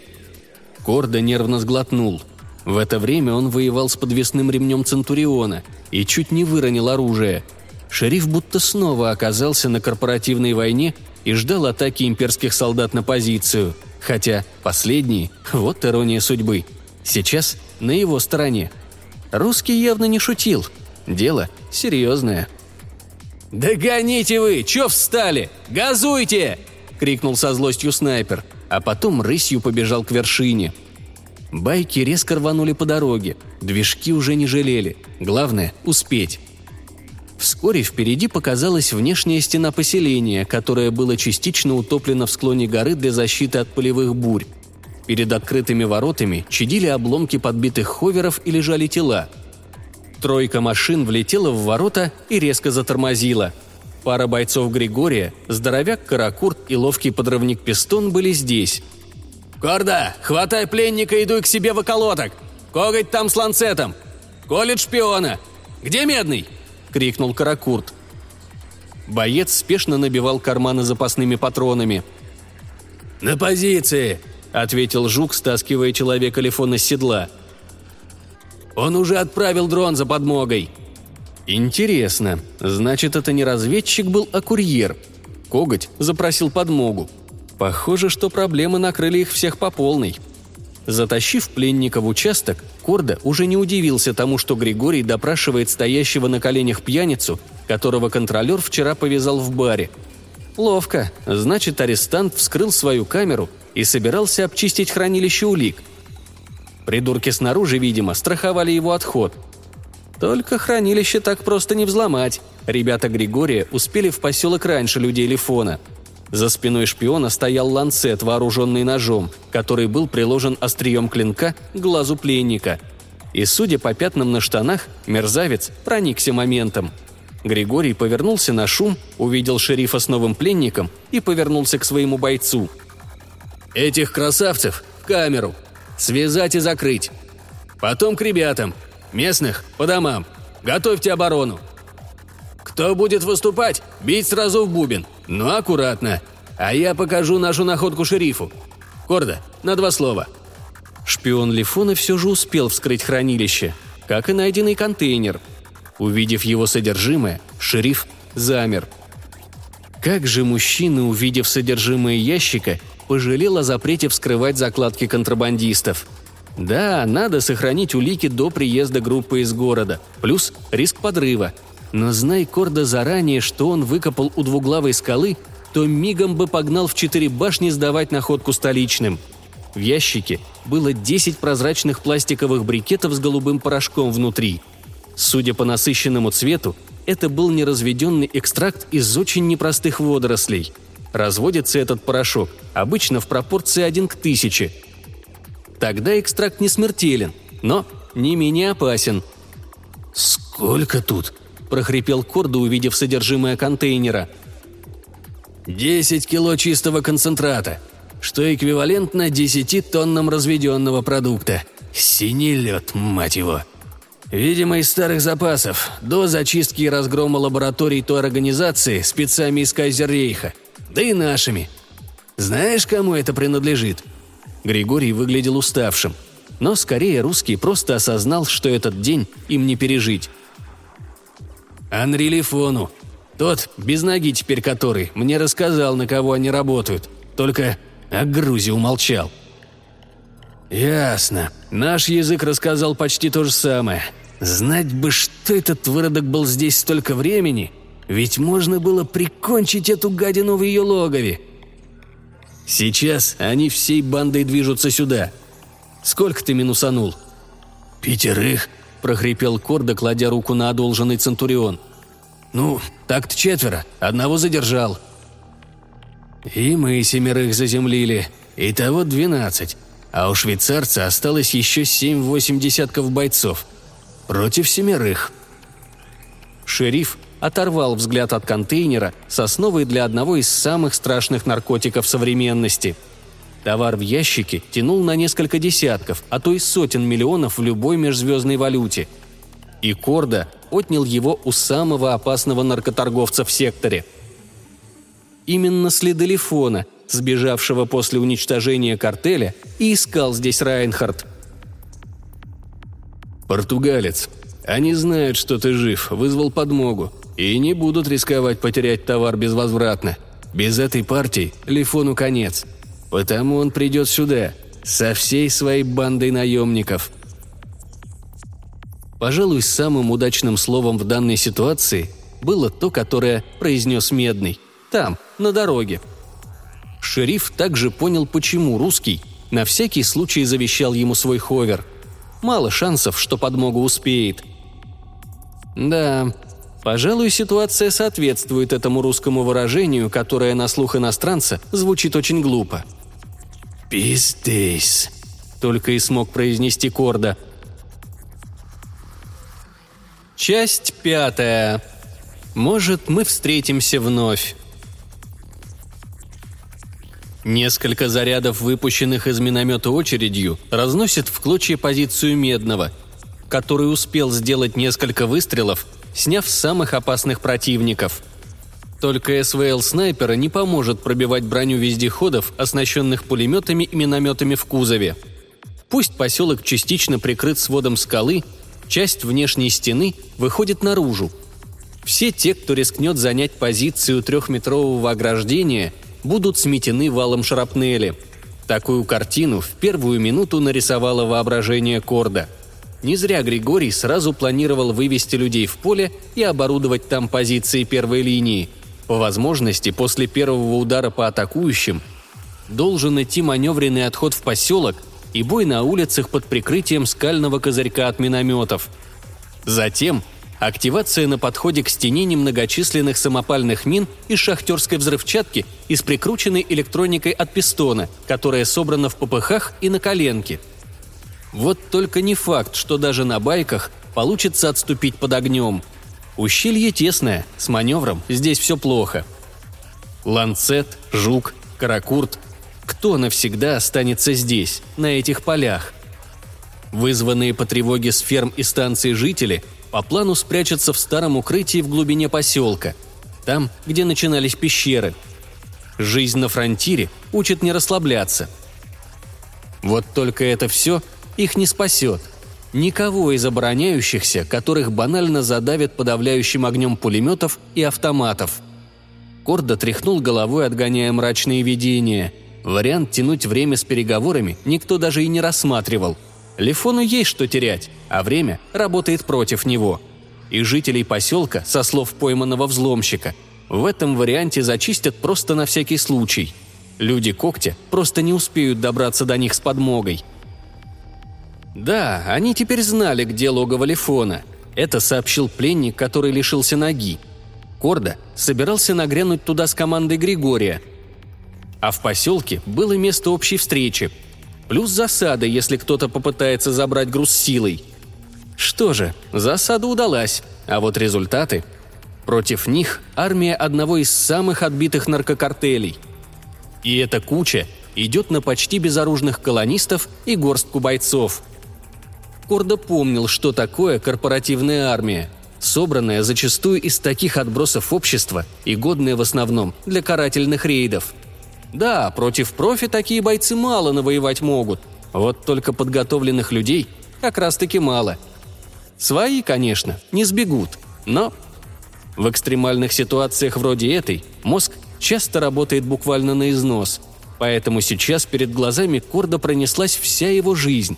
Кордо нервно сглотнул. В это время он воевал с подвесным ремнем Центуриона и чуть не выронил оружие. Шериф будто снова оказался на корпоративной войне и ждал атаки имперских солдат на позицию. Хотя последние, вот ирония судьбы, сейчас на его стороне – Русский явно не шутил. Дело серьезное. «Догоните вы! Чё встали? Газуйте!» – крикнул со злостью снайпер, а потом рысью побежал к вершине. Байки резко рванули по дороге, движки уже не жалели, главное – успеть. Вскоре впереди показалась внешняя стена поселения, которое было частично утоплено в склоне горы для защиты от полевых бурь. Перед открытыми воротами чадили обломки подбитых ховеров и лежали тела. Тройка машин влетела в ворота и резко затормозила – Пара бойцов Григория, здоровяк Каракурт и ловкий подрывник Пистон были здесь. «Корда, хватай пленника и идуй к себе в околоток! Коготь там с ланцетом! Колет шпиона! Где Медный?» – крикнул Каракурт. Боец спешно набивал карманы запасными патронами. «На позиции!» – ответил Жук, стаскивая человека Лифона с седла. «Он уже отправил дрон за подмогой!» Интересно, значит, это не разведчик был, а курьер. Коготь запросил подмогу. Похоже, что проблемы накрыли их всех по полной. Затащив пленника в участок, Корда уже не удивился тому, что Григорий допрашивает стоящего на коленях пьяницу, которого контролер вчера повязал в баре. Ловко. Значит, арестант вскрыл свою камеру и собирался обчистить хранилище улик. Придурки снаружи, видимо, страховали его отход – только хранилище так просто не взломать. Ребята Григория успели в поселок раньше людей Лифона. За спиной шпиона стоял ланцет, вооруженный ножом, который был приложен острием клинка к глазу пленника. И, судя по пятнам на штанах, мерзавец проникся моментом. Григорий повернулся на шум, увидел шерифа с новым пленником и повернулся к своему бойцу. «Этих красавцев в камеру! Связать и закрыть! Потом к ребятам! Местных – по домам. Готовьте оборону. Кто будет выступать, бить сразу в бубен, но аккуратно. А я покажу нашу находку шерифу. Корда, на два слова». Шпион Лифона все же успел вскрыть хранилище, как и найденный контейнер. Увидев его содержимое, шериф замер. Как же мужчина, увидев содержимое ящика, пожалел о запрете вскрывать закладки контрабандистов – да, надо сохранить улики до приезда группы из города, плюс риск подрыва. Но знай Корда заранее, что он выкопал у двуглавой скалы, то мигом бы погнал в четыре башни сдавать находку столичным. В ящике было 10 прозрачных пластиковых брикетов с голубым порошком внутри. Судя по насыщенному цвету, это был неразведенный экстракт из очень непростых водорослей. Разводится этот порошок обычно в пропорции 1 к 1000, Тогда экстракт не смертелен, но не менее опасен. «Сколько тут?» – прохрипел Кордо, увидев содержимое контейнера. «Десять кило чистого концентрата, что эквивалентно десяти тоннам разведенного продукта. Синий лед, мать его!» Видимо, из старых запасов, до зачистки и разгрома лабораторий той организации спецами из Кайзеррейха, да и нашими. Знаешь, кому это принадлежит?» Григорий выглядел уставшим, но скорее русский просто осознал, что этот день им не пережить. «Анри Лифону. Тот, без ноги теперь который, мне рассказал, на кого они работают. Только о Грузии умолчал». «Ясно. Наш язык рассказал почти то же самое. Знать бы, что этот выродок был здесь столько времени, ведь можно было прикончить эту гадину в ее логове. Сейчас они всей бандой движутся сюда. Сколько ты минусанул?» «Пятерых», – прохрипел Корда, кладя руку на одолженный Центурион. «Ну, так-то четверо. Одного задержал». «И мы семерых заземлили. Итого двенадцать. А у швейцарца осталось еще семь-восемь десятков бойцов. Против семерых». Шериф оторвал взгляд от контейнера с основой для одного из самых страшных наркотиков современности. Товар в ящике тянул на несколько десятков, а то и сотен миллионов в любой межзвездной валюте. И Корда отнял его у самого опасного наркоторговца в секторе. Именно следы Лифона, сбежавшего после уничтожения картеля, и искал здесь Райнхард. «Португалец. Они знают, что ты жив, вызвал подмогу и не будут рисковать потерять товар безвозвратно. Без этой партии Лифону конец. Потому он придет сюда, со всей своей бандой наемников. Пожалуй, самым удачным словом в данной ситуации было то, которое произнес Медный. Там, на дороге. Шериф также понял, почему русский на всякий случай завещал ему свой ховер. Мало шансов, что подмога успеет. Да, пожалуй, ситуация соответствует этому русскому выражению, которое на слух иностранца звучит очень глупо. «Пиздец», — только и смог произнести Корда. Часть пятая. Может, мы встретимся вновь. Несколько зарядов, выпущенных из миномета очередью, разносят в клочья позицию Медного, который успел сделать несколько выстрелов, сняв самых опасных противников. Только СВЛ снайпера не поможет пробивать броню вездеходов, оснащенных пулеметами и минометами в кузове. Пусть поселок частично прикрыт сводом скалы, часть внешней стены выходит наружу. Все те, кто рискнет занять позицию трехметрового ограждения – будут сметены валом шрапнели. Такую картину в первую минуту нарисовало воображение Корда. Не зря Григорий сразу планировал вывести людей в поле и оборудовать там позиции первой линии. По возможности, после первого удара по атакующим, должен идти маневренный отход в поселок и бой на улицах под прикрытием скального козырька от минометов. Затем активация на подходе к стене немногочисленных самопальных мин из шахтерской взрывчатки и с прикрученной электроникой от пистона, которая собрана в попыхах и на коленке. Вот только не факт, что даже на байках получится отступить под огнем. Ущелье тесное, с маневром здесь все плохо. Ланцет, Жук, Каракурт – кто навсегда останется здесь, на этих полях? Вызванные по тревоге с ферм и станций жители – по плану спрячется в старом укрытии в глубине поселка, там, где начинались пещеры. Жизнь на фронтире учит не расслабляться. Вот только это все их не спасет. Никого из обороняющихся, которых банально задавят подавляющим огнем пулеметов и автоматов. Кордо тряхнул головой, отгоняя мрачные видения. Вариант тянуть время с переговорами никто даже и не рассматривал – Лифону есть что терять, а время работает против него. И жителей поселка, со слов пойманного взломщика, в этом варианте зачистят просто на всякий случай. Люди когтя просто не успеют добраться до них с подмогой. Да, они теперь знали, где логово Лифона. Это сообщил пленник, который лишился ноги. Корда собирался нагрянуть туда с командой Григория. А в поселке было место общей встречи – Плюс засада, если кто-то попытается забрать груз силой. Что же, засада удалась, а вот результаты... Против них армия одного из самых отбитых наркокартелей. И эта куча идет на почти безоружных колонистов и горстку бойцов. Кордо помнил, что такое корпоративная армия, собранная зачастую из таких отбросов общества и годная в основном для карательных рейдов – да, против профи такие бойцы мало навоевать могут. Вот только подготовленных людей как раз-таки мало. Свои, конечно, не сбегут, но в экстремальных ситуациях вроде этой мозг часто работает буквально на износ, поэтому сейчас перед глазами Корда пронеслась вся его жизнь.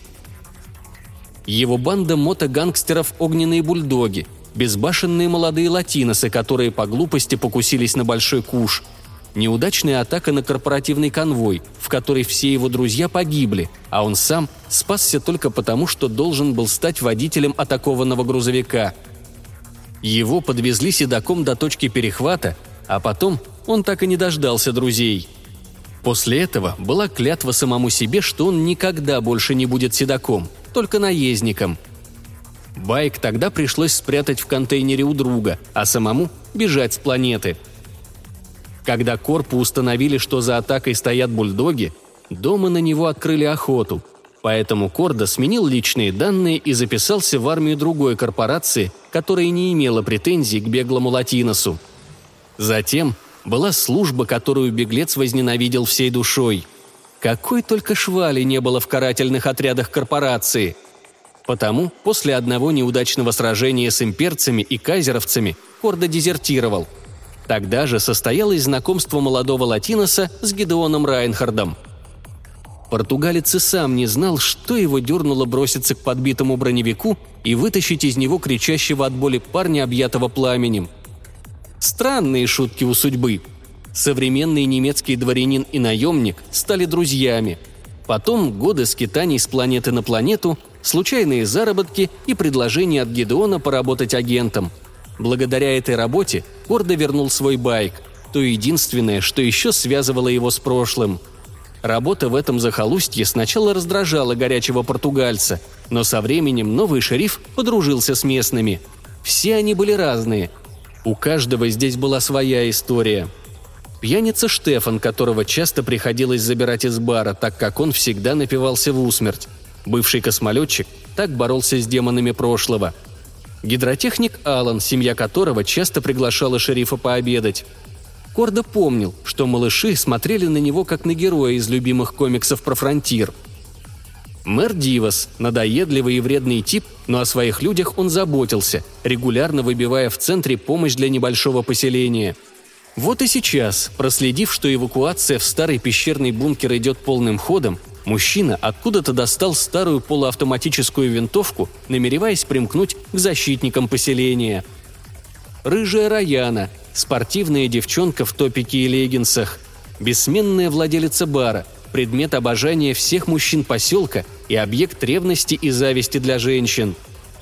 Его банда мотогангстеров «Огненные бульдоги», безбашенные молодые латиносы, которые по глупости покусились на большой куш – неудачная атака на корпоративный конвой, в которой все его друзья погибли, а он сам спасся только потому, что должен был стать водителем атакованного грузовика. Его подвезли седаком до точки перехвата, а потом он так и не дождался друзей. После этого была клятва самому себе, что он никогда больше не будет седаком, только наездником. Байк тогда пришлось спрятать в контейнере у друга, а самому бежать с планеты – когда Корпу установили, что за атакой стоят бульдоги, дома на него открыли охоту. Поэтому Корда сменил личные данные и записался в армию другой корпорации, которая не имела претензий к беглому Латиносу. Затем была служба, которую беглец возненавидел всей душой. Какой только швали не было в карательных отрядах корпорации. Потому после одного неудачного сражения с имперцами и кайзеровцами Корда дезертировал – Тогда же состоялось знакомство молодого латиноса с Гедеоном Райнхардом. Португалец и сам не знал, что его дернуло броситься к подбитому броневику и вытащить из него кричащего от боли парня, объятого пламенем. Странные шутки у судьбы. Современный немецкий дворянин и наемник стали друзьями. Потом годы скитаний с планеты на планету, случайные заработки и предложение от Гедеона поработать агентом. Благодаря этой работе Кордо вернул свой байк, то единственное, что еще связывало его с прошлым – Работа в этом захолустье сначала раздражала горячего португальца, но со временем новый шериф подружился с местными. Все они были разные. У каждого здесь была своя история. Пьяница Штефан, которого часто приходилось забирать из бара, так как он всегда напивался в усмерть. Бывший космолетчик так боролся с демонами прошлого. Гидротехник Алан, семья которого часто приглашала шерифа пообедать. Кордо помнил, что малыши смотрели на него как на героя из любимых комиксов про фронтир. Мэр Дивас – надоедливый и вредный тип, но о своих людях он заботился, регулярно выбивая в центре помощь для небольшого поселения. Вот и сейчас, проследив, что эвакуация в старый пещерный бункер идет полным ходом, мужчина откуда-то достал старую полуавтоматическую винтовку, намереваясь примкнуть к защитникам поселения. Рыжая Раяна – спортивная девчонка в топике и леггинсах, бессменная владелица бара, предмет обожания всех мужчин поселка и объект ревности и зависти для женщин.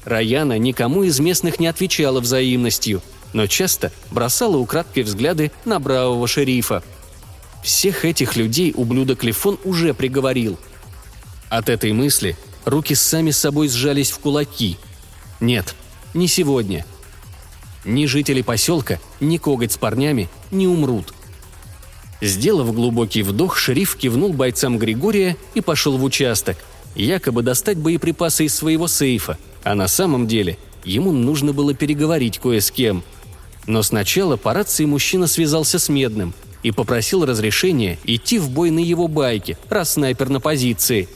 Раяна никому из местных не отвечала взаимностью, но часто бросала украдкой взгляды на бравого шерифа. Всех этих людей ублюдок Лифон уже приговорил. От этой мысли руки сами собой сжались в кулаки. Нет, не сегодня – ни жители поселка, ни коготь с парнями не умрут. Сделав глубокий вдох, шериф кивнул бойцам Григория и пошел в участок, якобы достать боеприпасы из своего сейфа, а на самом деле ему нужно было переговорить кое с кем. Но сначала по рации мужчина связался с Медным и попросил разрешения идти в бой на его байке, раз снайпер на позиции.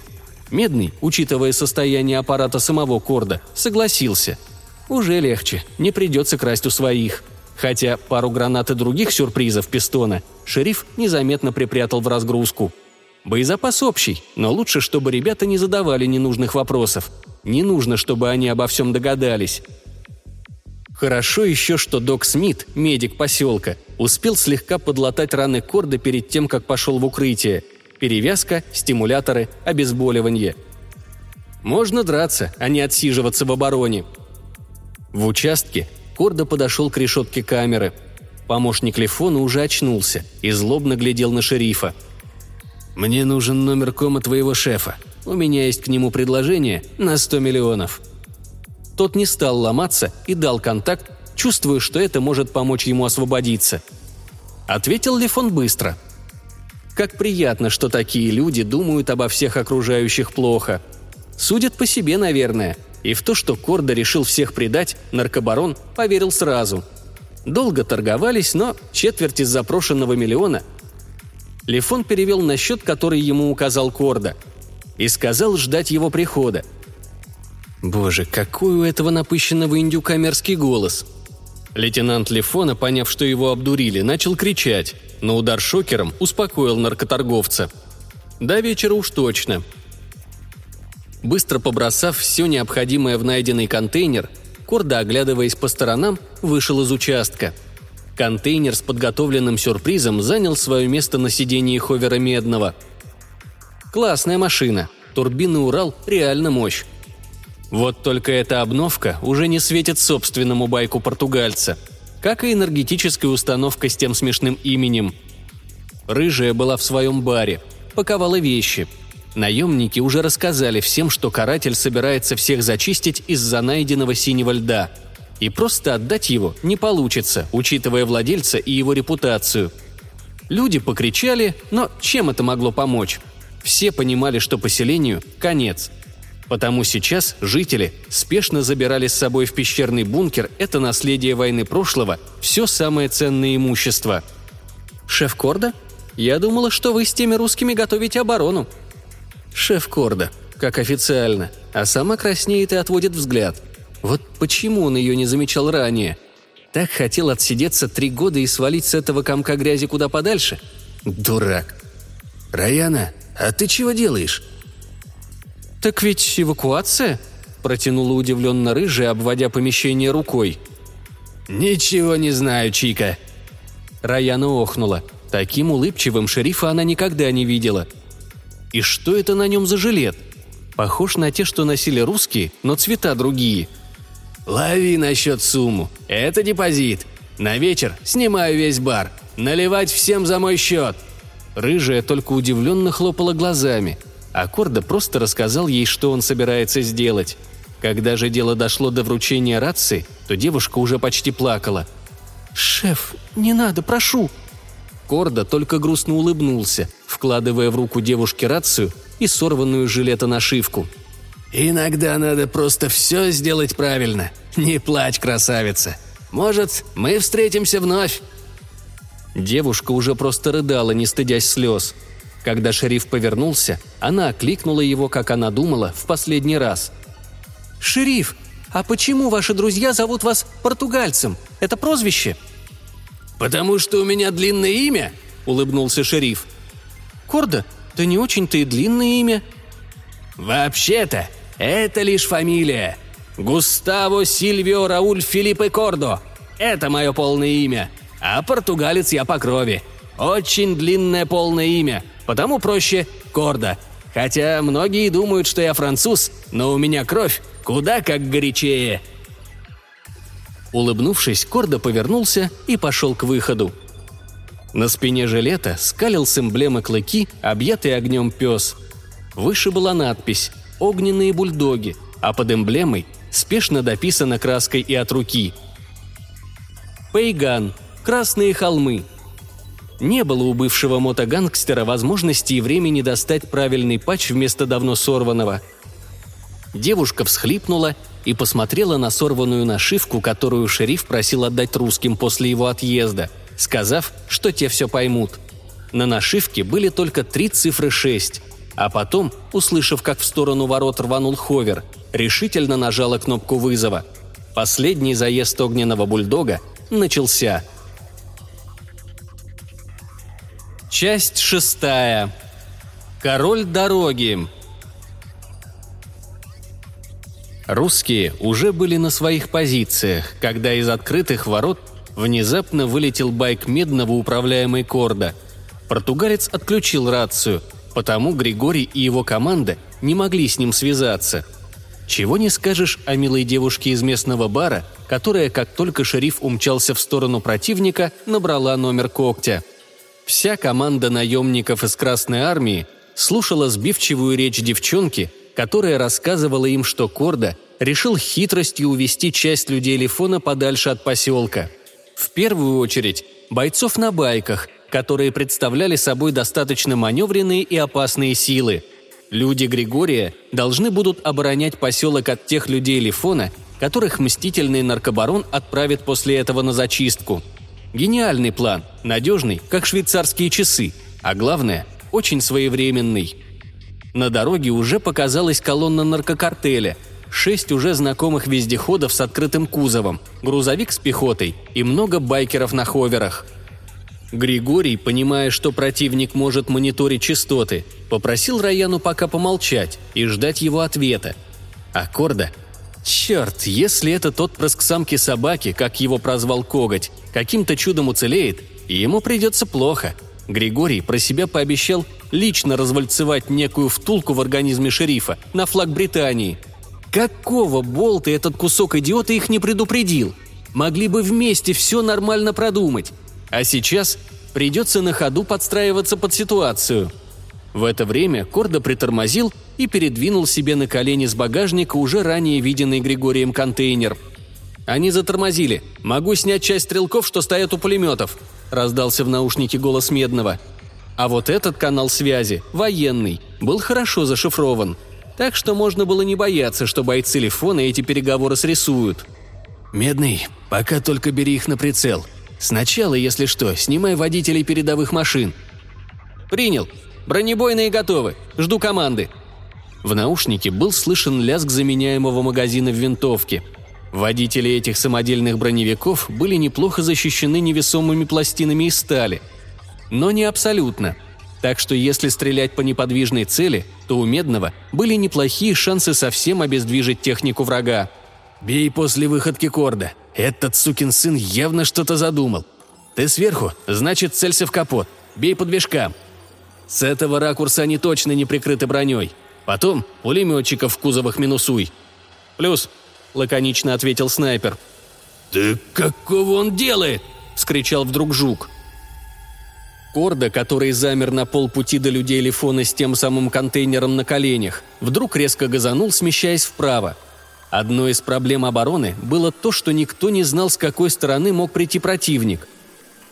Медный, учитывая состояние аппарата самого Корда, согласился – уже легче, не придется красть у своих. Хотя пару гранат и других сюрпризов пистона шериф незаметно припрятал в разгрузку. Боезапас общий, но лучше, чтобы ребята не задавали ненужных вопросов. Не нужно, чтобы они обо всем догадались. Хорошо еще, что док Смит, медик поселка, успел слегка подлатать раны Корда перед тем, как пошел в укрытие. Перевязка, стимуляторы, обезболивание. Можно драться, а не отсиживаться в обороне. В участке Кордо подошел к решетке камеры. Помощник Лефона уже очнулся и злобно глядел на шерифа. «Мне нужен номер кома твоего шефа. У меня есть к нему предложение на 100 миллионов». Тот не стал ломаться и дал контакт, чувствуя, что это может помочь ему освободиться. Ответил Лефон быстро. Как приятно, что такие люди думают обо всех окружающих плохо. Судят по себе, наверное – и в то, что Кордо решил всех предать, наркобарон поверил сразу. Долго торговались, но четверть из запрошенного миллиона Лефон перевел на счет, который ему указал Кордо, и сказал ждать его прихода. Боже, какой у этого напыщенного индюка мерзкий голос. Лейтенант Лефона, поняв, что его обдурили, начал кричать, но удар шокером успокоил наркоторговца. До вечера уж точно – Быстро побросав все необходимое в найденный контейнер, Корда, оглядываясь по сторонам, вышел из участка. Контейнер с подготовленным сюрпризом занял свое место на сидении ховера Медного. Классная машина. Турбины Урал – реально мощь. Вот только эта обновка уже не светит собственному байку португальца, как и энергетическая установка с тем смешным именем. Рыжая была в своем баре, паковала вещи – Наемники уже рассказали всем, что каратель собирается всех зачистить из-за найденного синего льда. И просто отдать его не получится, учитывая владельца и его репутацию. Люди покричали, но чем это могло помочь? Все понимали, что поселению конец. Потому сейчас жители спешно забирали с собой в пещерный бункер это наследие войны прошлого, все самое ценное имущество. «Шеф Корда? Я думала, что вы с теми русскими готовите оборону», Шеф Корда, как официально, а сама краснеет и отводит взгляд. Вот почему он ее не замечал ранее? Так хотел отсидеться три года и свалить с этого комка грязи куда подальше? Дурак. «Раяна, а ты чего делаешь?» «Так ведь эвакуация?» – протянула удивленно рыжая, обводя помещение рукой. «Ничего не знаю, Чика». Раяна охнула. Таким улыбчивым шерифа она никогда не видела. И что это на нем за жилет? Похож на те, что носили русские, но цвета другие. «Лови насчет сумму. Это депозит. На вечер снимаю весь бар. Наливать всем за мой счет». Рыжая только удивленно хлопала глазами, а Корда просто рассказал ей, что он собирается сделать. Когда же дело дошло до вручения рации, то девушка уже почти плакала. «Шеф, не надо, прошу!» Корда только грустно улыбнулся, вкладывая в руку девушке рацию и сорванную жилета нашивку. «Иногда надо просто все сделать правильно. Не плачь, красавица. Может, мы встретимся вновь?» Девушка уже просто рыдала, не стыдясь слез. Когда шериф повернулся, она окликнула его, как она думала, в последний раз. «Шериф, а почему ваши друзья зовут вас португальцем? Это прозвище?» «Потому что у меня длинное имя?» – улыбнулся шериф. «Корда, да не очень-то и длинное имя». «Вообще-то, это лишь фамилия. Густаво Сильвио Рауль Филиппе Кордо. Это мое полное имя. А португалец я по крови. Очень длинное полное имя, потому проще Кордо. Хотя многие думают, что я француз, но у меня кровь куда как горячее». Улыбнувшись, Кордо повернулся и пошел к выходу. На спине жилета скалил с эмблемы клыки, объятый огнем пес. Выше была надпись «Огненные бульдоги», а под эмблемой спешно дописано краской и от руки. Пейган. Красные холмы. Не было у бывшего мотогангстера возможности и времени достать правильный патч вместо давно сорванного. Девушка всхлипнула и посмотрела на сорванную нашивку, которую шериф просил отдать русским после его отъезда, сказав, что те все поймут. На нашивке были только три цифры 6, а потом, услышав, как в сторону ворот рванул ховер, решительно нажала кнопку вызова. Последний заезд огненного бульдога начался. Часть шестая. Король дороги. Русские уже были на своих позициях, когда из открытых ворот внезапно вылетел байк Медного, управляемый Корда. Португалец отключил рацию, потому Григорий и его команда не могли с ним связаться. Чего не скажешь о милой девушке из местного бара, которая, как только шериф умчался в сторону противника, набрала номер когтя. Вся команда наемников из Красной Армии слушала сбивчивую речь девчонки – которая рассказывала им, что Корда решил хитростью увести часть людей Лифона подальше от поселка. В первую очередь бойцов на байках, которые представляли собой достаточно маневренные и опасные силы. Люди Григория должны будут оборонять поселок от тех людей Лифона, которых мстительный наркобарон отправит после этого на зачистку. Гениальный план, надежный, как швейцарские часы, а главное, очень своевременный – на дороге уже показалась колонна наркокартеля, шесть уже знакомых вездеходов с открытым кузовом, грузовик с пехотой и много байкеров на ховерах. Григорий, понимая, что противник может мониторить частоты, попросил Раяну пока помолчать и ждать его ответа. А Корда Черт, если это тот прыск самки собаки, как его прозвал Коготь, каким-то чудом уцелеет, ему придется плохо. Григорий про себя пообещал лично развальцевать некую втулку в организме шерифа на флаг Британии. Какого болта этот кусок идиота их не предупредил? Могли бы вместе все нормально продумать. А сейчас придется на ходу подстраиваться под ситуацию. В это время Кордо притормозил и передвинул себе на колени с багажника уже ранее виденный Григорием контейнер. Они затормозили. «Могу снять часть стрелков, что стоят у пулеметов», – раздался в наушнике голос Медного – а вот этот канал связи, военный, был хорошо зашифрован. Так что можно было не бояться, что бойцы Лифона эти переговоры срисуют. «Медный, пока только бери их на прицел. Сначала, если что, снимай водителей передовых машин». «Принял. Бронебойные готовы. Жду команды». В наушнике был слышен лязг заменяемого магазина в винтовке. Водители этих самодельных броневиков были неплохо защищены невесомыми пластинами из стали – но не абсолютно. Так что если стрелять по неподвижной цели, то у Медного были неплохие шансы совсем обездвижить технику врага. «Бей после выходки корда. Этот сукин сын явно что-то задумал. Ты сверху, значит, целься в капот. бей по движкам. С этого ракурса они точно не прикрыты броней. Потом пулеметчиков в кузовах минусуй. Плюс, лаконично ответил снайпер. «Да какого он делает?» – вскричал вдруг Жук. Корда, который замер на полпути до людей Лифона с тем самым контейнером на коленях, вдруг резко газанул, смещаясь вправо. Одной из проблем обороны было то, что никто не знал, с какой стороны мог прийти противник.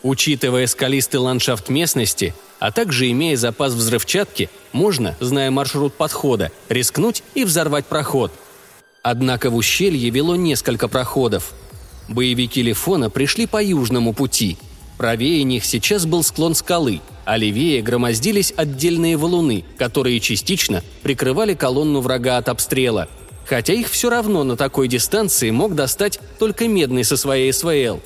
Учитывая скалистый ландшафт местности, а также имея запас взрывчатки, можно, зная маршрут подхода, рискнуть и взорвать проход. Однако в ущелье вело несколько проходов. Боевики Лифона пришли по южному пути – Правее них сейчас был склон скалы, а левее громоздились отдельные валуны, которые частично прикрывали колонну врага от обстрела. Хотя их все равно на такой дистанции мог достать только Медный со своей СВЛ.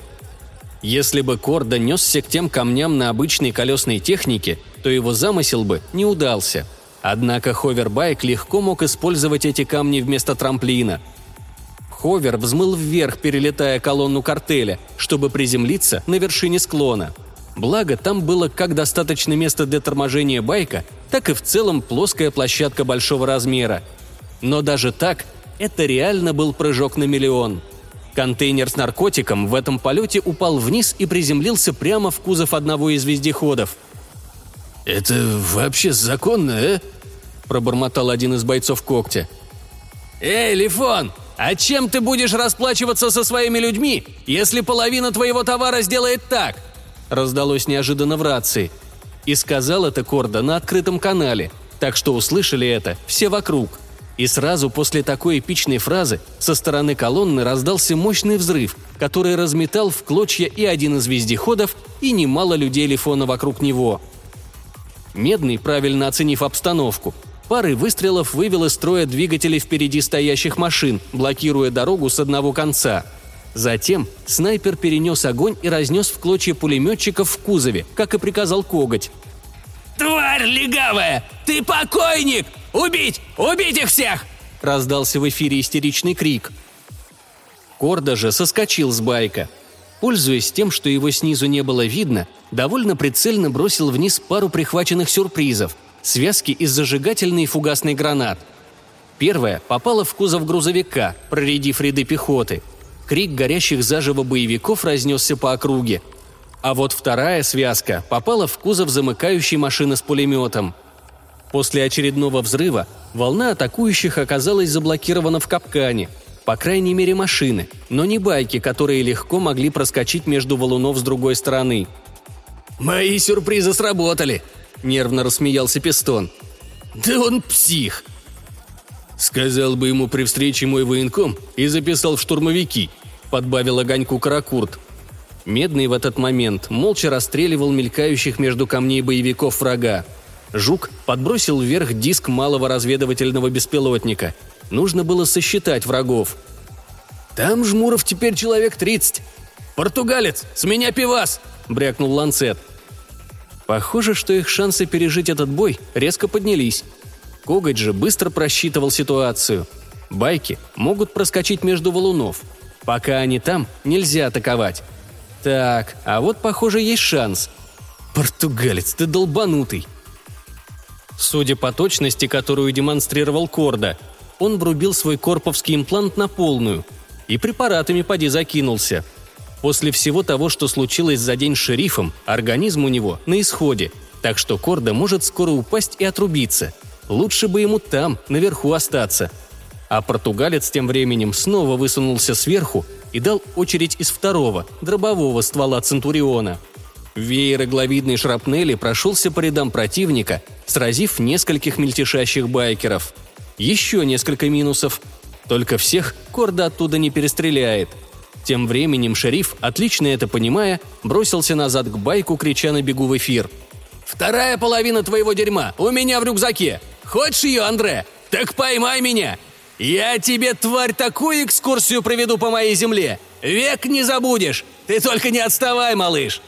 Если бы Корда несся к тем камням на обычной колесной технике, то его замысел бы не удался. Однако ховербайк легко мог использовать эти камни вместо трамплина – Ховер взмыл вверх, перелетая колонну картеля, чтобы приземлиться на вершине склона. Благо, там было как достаточно места для торможения байка, так и в целом плоская площадка большого размера. Но даже так, это реально был прыжок на миллион. Контейнер с наркотиком в этом полете упал вниз и приземлился прямо в кузов одного из вездеходов. «Это вообще законно, э?» – пробормотал один из бойцов когтя. «Эй, Лифон, а чем ты будешь расплачиваться со своими людьми, если половина твоего товара сделает так?» Раздалось неожиданно в рации. И сказал это Корда на открытом канале, так что услышали это все вокруг. И сразу после такой эпичной фразы со стороны колонны раздался мощный взрыв, который разметал в клочья и один из вездеходов, и немало людей Лифона вокруг него. Медный, правильно оценив обстановку, Парой выстрелов вывел из строя двигатели впереди стоящих машин, блокируя дорогу с одного конца. Затем снайпер перенес огонь и разнес в клочья пулеметчиков в кузове, как и приказал Коготь. «Тварь легавая! Ты покойник! Убить! Убить их всех!» раздался в эфире истеричный крик. Корда же соскочил с байка. Пользуясь тем, что его снизу не было видно, довольно прицельно бросил вниз пару прихваченных сюрпризов – связки из зажигательной и фугасной гранат. Первая попала в кузов грузовика, проредив ряды пехоты. Крик горящих заживо боевиков разнесся по округе. А вот вторая связка попала в кузов замыкающей машины с пулеметом. После очередного взрыва волна атакующих оказалась заблокирована в капкане, по крайней мере машины, но не байки, которые легко могли проскочить между валунов с другой стороны. «Мои сюрпризы сработали!» – нервно рассмеялся Пистон. «Да он псих!» «Сказал бы ему при встрече мой военком и записал в штурмовики», – подбавил огоньку Каракурт. Медный в этот момент молча расстреливал мелькающих между камней боевиков врага. Жук подбросил вверх диск малого разведывательного беспилотника. Нужно было сосчитать врагов. «Там жмуров теперь человек тридцать. Португалец, с меня пивас!» – брякнул Ланцет. Похоже, что их шансы пережить этот бой резко поднялись. Коготь же быстро просчитывал ситуацию. Байки могут проскочить между валунов. Пока они там, нельзя атаковать. Так, а вот, похоже, есть шанс. Португалец, ты долбанутый. Судя по точности, которую демонстрировал Корда, он врубил свой корповский имплант на полную и препаратами поди закинулся – После всего того, что случилось за день с шерифом, организм у него на исходе, так что Корда может скоро упасть и отрубиться. Лучше бы ему там, наверху остаться. А португалец тем временем снова высунулся сверху и дал очередь из второго, дробового ствола Центуриона. Веер игловидной шрапнели прошелся по рядам противника, сразив нескольких мельтешащих байкеров. Еще несколько минусов. Только всех Корда оттуда не перестреляет – тем временем шериф, отлично это понимая, бросился назад к байку, крича на бегу в эфир. «Вторая половина твоего дерьма у меня в рюкзаке! Хочешь ее, Андре? Так поймай меня! Я тебе, тварь, такую экскурсию проведу по моей земле! Век не забудешь! Ты только не отставай, малыш!»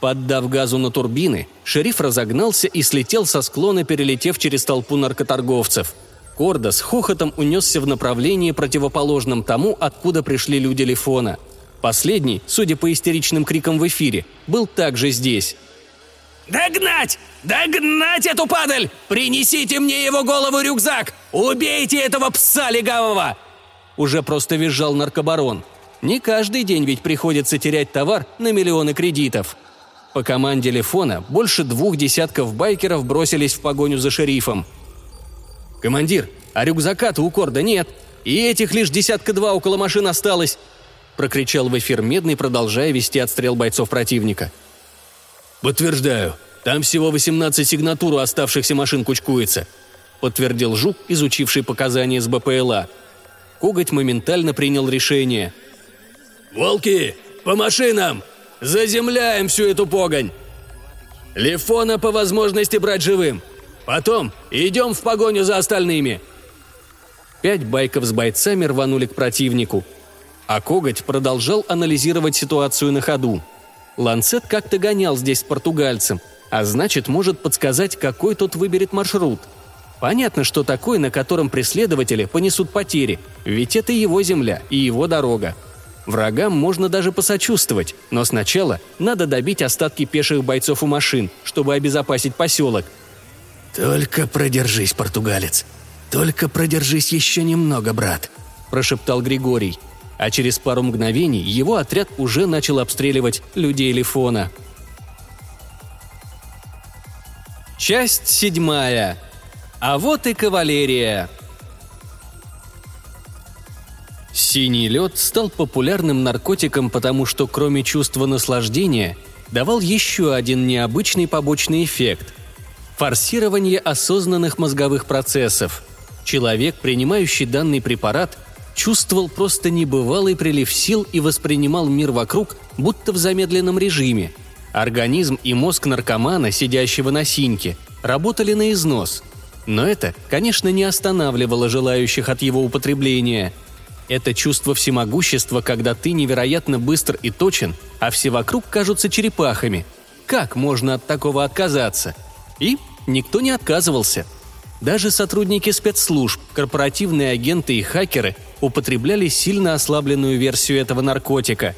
Поддав газу на турбины, шериф разогнался и слетел со склона, перелетев через толпу наркоторговцев – Корда с хохотом унесся в направлении, противоположном тому, откуда пришли люди Лифона. Последний, судя по истеричным крикам в эфире, был также здесь. Догнать! Догнать эту падаль! Принесите мне его голову рюкзак! Убейте этого пса легавого!» Уже просто визжал наркобарон. Не каждый день ведь приходится терять товар на миллионы кредитов. По команде Лефона больше двух десятков байкеров бросились в погоню за шерифом. «Командир, а рюкзака-то у Корда нет, и этих лишь десятка-два около машин осталось!» прокричал в эфир Медный, продолжая вести отстрел бойцов противника. «Подтверждаю. Там всего 18 сигнатур у оставшихся машин кучкуется», подтвердил Жук, изучивший показания с БПЛА. Коготь моментально принял решение. «Волки, по машинам! Заземляем всю эту погонь! Лифона по возможности брать живым! Потом идем в погоню за остальными!» Пять байков с бойцами рванули к противнику. А Коготь продолжал анализировать ситуацию на ходу. Ланцет как-то гонял здесь с португальцем, а значит, может подсказать, какой тот выберет маршрут. Понятно, что такой, на котором преследователи понесут потери, ведь это его земля и его дорога. Врагам можно даже посочувствовать, но сначала надо добить остатки пеших бойцов у машин, чтобы обезопасить поселок. «Только продержись, португалец. Только продержись еще немного, брат», – прошептал Григорий. А через пару мгновений его отряд уже начал обстреливать людей Лифона. Часть седьмая. А вот и кавалерия. Синий лед стал популярным наркотиком, потому что кроме чувства наслаждения давал еще один необычный побочный эффект – форсирование осознанных мозговых процессов. Человек, принимающий данный препарат, чувствовал просто небывалый прилив сил и воспринимал мир вокруг будто в замедленном режиме. Организм и мозг наркомана, сидящего на синьке, работали на износ. Но это, конечно, не останавливало желающих от его употребления – это чувство всемогущества, когда ты невероятно быстр и точен, а все вокруг кажутся черепахами. Как можно от такого отказаться? И никто не отказывался. Даже сотрудники спецслужб, корпоративные агенты и хакеры употребляли сильно ослабленную версию этого наркотика.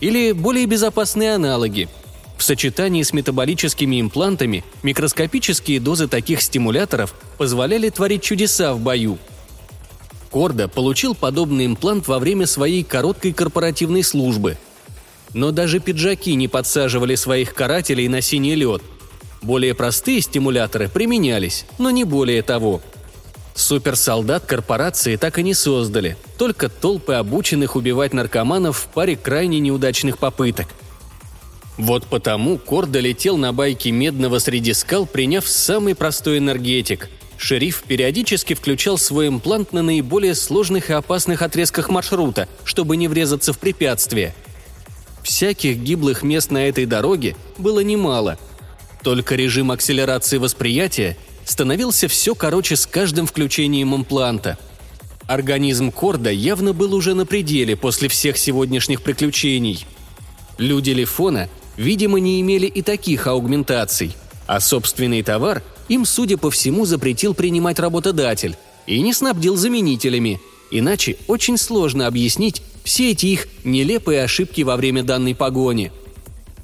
Или более безопасные аналоги. В сочетании с метаболическими имплантами микроскопические дозы таких стимуляторов позволяли творить чудеса в бою – Корда получил подобный имплант во время своей короткой корпоративной службы. Но даже пиджаки не подсаживали своих карателей на синий лед. Более простые стимуляторы применялись, но не более того. Суперсолдат корпорации так и не создали, только толпы обученных убивать наркоманов в паре крайне неудачных попыток. Вот потому Корда летел на байке Медного среди скал, приняв самый простой энергетик – Шериф периодически включал свой имплант на наиболее сложных и опасных отрезках маршрута, чтобы не врезаться в препятствия. Всяких гиблых мест на этой дороге было немало. Только режим акселерации восприятия становился все короче с каждым включением импланта. Организм Корда явно был уже на пределе после всех сегодняшних приключений. Люди Лифона, видимо, не имели и таких аугментаций, а собственный товар – им, судя по всему, запретил принимать работодатель и не снабдил заменителями, иначе очень сложно объяснить все эти их нелепые ошибки во время данной погони.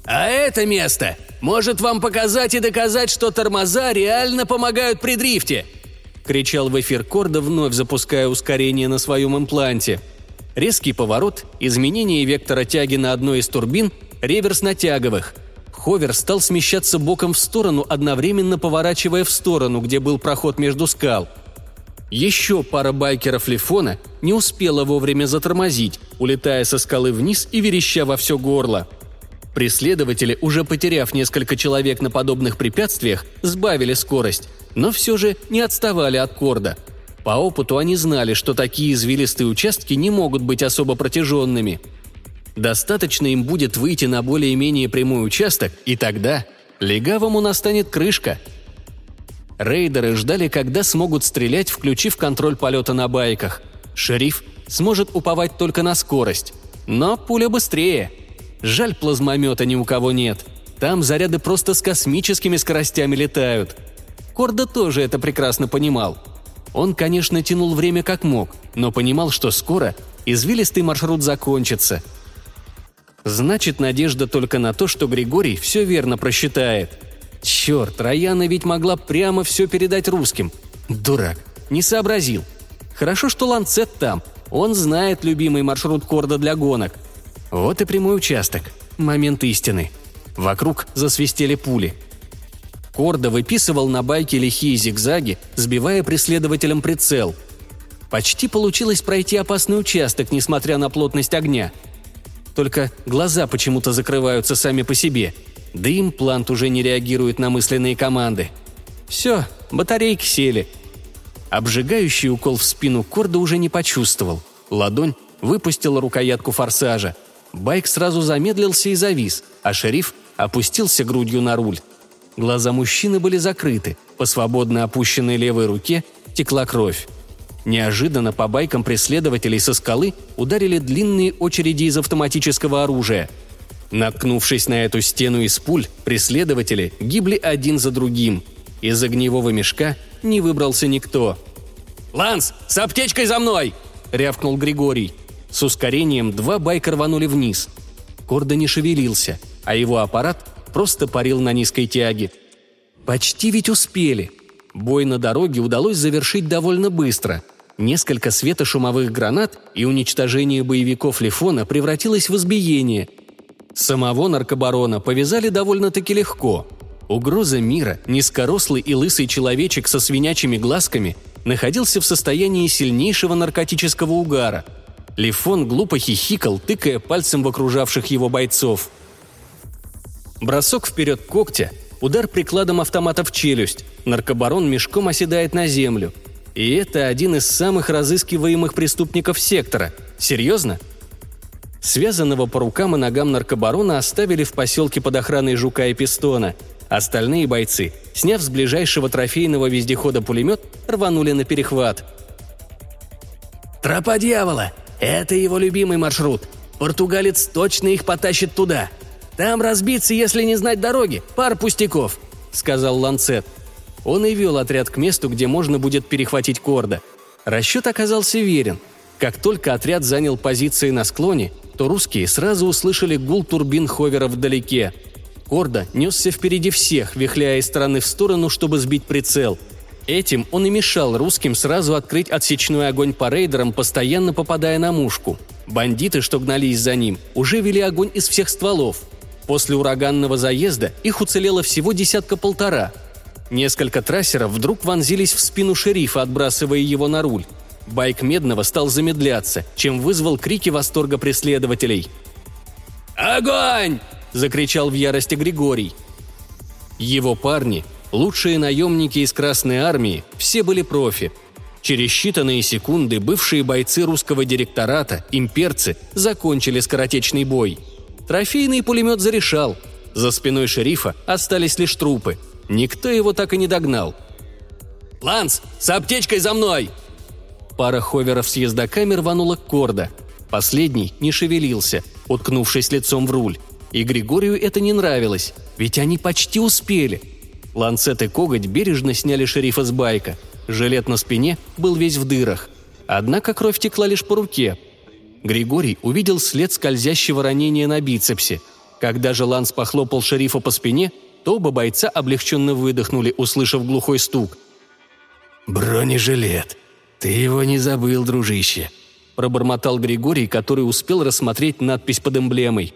«А это место может вам показать и доказать, что тормоза реально помогают при дрифте!» – кричал в эфир Корда, вновь запуская ускорение на своем импланте. Резкий поворот, изменение вектора тяги на одной из турбин, реверс на тяговых – Ховер стал смещаться боком в сторону, одновременно поворачивая в сторону, где был проход между скал. Еще пара байкеров Лифона не успела вовремя затормозить, улетая со скалы вниз и вереща во все горло. Преследователи, уже потеряв несколько человек на подобных препятствиях, сбавили скорость, но все же не отставали от корда. По опыту они знали, что такие извилистые участки не могут быть особо протяженными – Достаточно им будет выйти на более-менее прямой участок, и тогда легавому настанет крышка. Рейдеры ждали, когда смогут стрелять, включив контроль полета на байках. Шериф сможет уповать только на скорость. Но пуля быстрее. Жаль, плазмомета ни у кого нет. Там заряды просто с космическими скоростями летают. Корда тоже это прекрасно понимал. Он, конечно, тянул время как мог, но понимал, что скоро извилистый маршрут закончится – Значит, надежда только на то, что Григорий все верно просчитает. Черт, Раяна ведь могла прямо все передать русским. Дурак, не сообразил. Хорошо, что Ланцет там. Он знает любимый маршрут Корда для гонок. Вот и прямой участок. Момент истины. Вокруг засвистели пули. Корда выписывал на байке лихие зигзаги, сбивая преследователям прицел. Почти получилось пройти опасный участок, несмотря на плотность огня. Только глаза почему-то закрываются сами по себе. Да и имплант уже не реагирует на мысленные команды. Все, батарейки сели. Обжигающий укол в спину Корда уже не почувствовал. Ладонь выпустила рукоятку форсажа. Байк сразу замедлился и завис, а шериф опустился грудью на руль. Глаза мужчины были закрыты, по свободно опущенной левой руке текла кровь. Неожиданно по байкам преследователей со скалы ударили длинные очереди из автоматического оружия. Наткнувшись на эту стену из пуль, преследователи гибли один за другим. Из огневого мешка не выбрался никто. «Ланс, с аптечкой за мной!» – рявкнул Григорий. С ускорением два байка рванули вниз. Кордо не шевелился, а его аппарат просто парил на низкой тяге. Почти ведь успели. Бой на дороге удалось завершить довольно быстро. Несколько светошумовых гранат и уничтожение боевиков Лифона превратилось в избиение. Самого наркобарона повязали довольно-таки легко. Угроза мира, низкорослый и лысый человечек со свинячими глазками, находился в состоянии сильнейшего наркотического угара. Лифон глупо хихикал, тыкая пальцем в окружавших его бойцов – Бросок вперед когтя, удар прикладом автомата в челюсть, наркобарон мешком оседает на землю. И это один из самых разыскиваемых преступников сектора. Серьезно? Связанного по рукам и ногам наркобарона оставили в поселке под охраной Жука и Пистона. Остальные бойцы, сняв с ближайшего трофейного вездехода пулемет, рванули на перехват. «Тропа дьявола! Это его любимый маршрут. Португалец точно их потащит туда!» Там разбиться, если не знать дороги. Пар пустяков», — сказал Ланцет. Он и вел отряд к месту, где можно будет перехватить Корда. Расчет оказался верен. Как только отряд занял позиции на склоне, то русские сразу услышали гул турбин Ховера вдалеке. Корда несся впереди всех, вихляя из стороны в сторону, чтобы сбить прицел. Этим он и мешал русским сразу открыть отсечной огонь по рейдерам, постоянно попадая на мушку. Бандиты, что гнались за ним, уже вели огонь из всех стволов – После ураганного заезда их уцелело всего десятка-полтора. Несколько трассеров вдруг вонзились в спину шерифа, отбрасывая его на руль. Байк Медного стал замедляться, чем вызвал крики восторга преследователей. «Огонь!» – закричал в ярости Григорий. Его парни, лучшие наемники из Красной Армии, все были профи. Через считанные секунды бывшие бойцы русского директората, имперцы, закончили скоротечный бой – Трофейный пулемет зарешал. За спиной шерифа остались лишь трупы. Никто его так и не догнал. «Ланс, с аптечкой за мной!» Пара ховеров с ездоками рванула к Корда. Последний не шевелился, уткнувшись лицом в руль. И Григорию это не нравилось, ведь они почти успели. Ланцет и коготь бережно сняли шерифа с байка. Жилет на спине был весь в дырах. Однако кровь текла лишь по руке, Григорий увидел след скользящего ранения на бицепсе. Когда же Ланс похлопал шерифа по спине, то оба бойца облегченно выдохнули, услышав глухой стук. «Бронежилет. Ты его не забыл, дружище», – пробормотал Григорий, который успел рассмотреть надпись под эмблемой.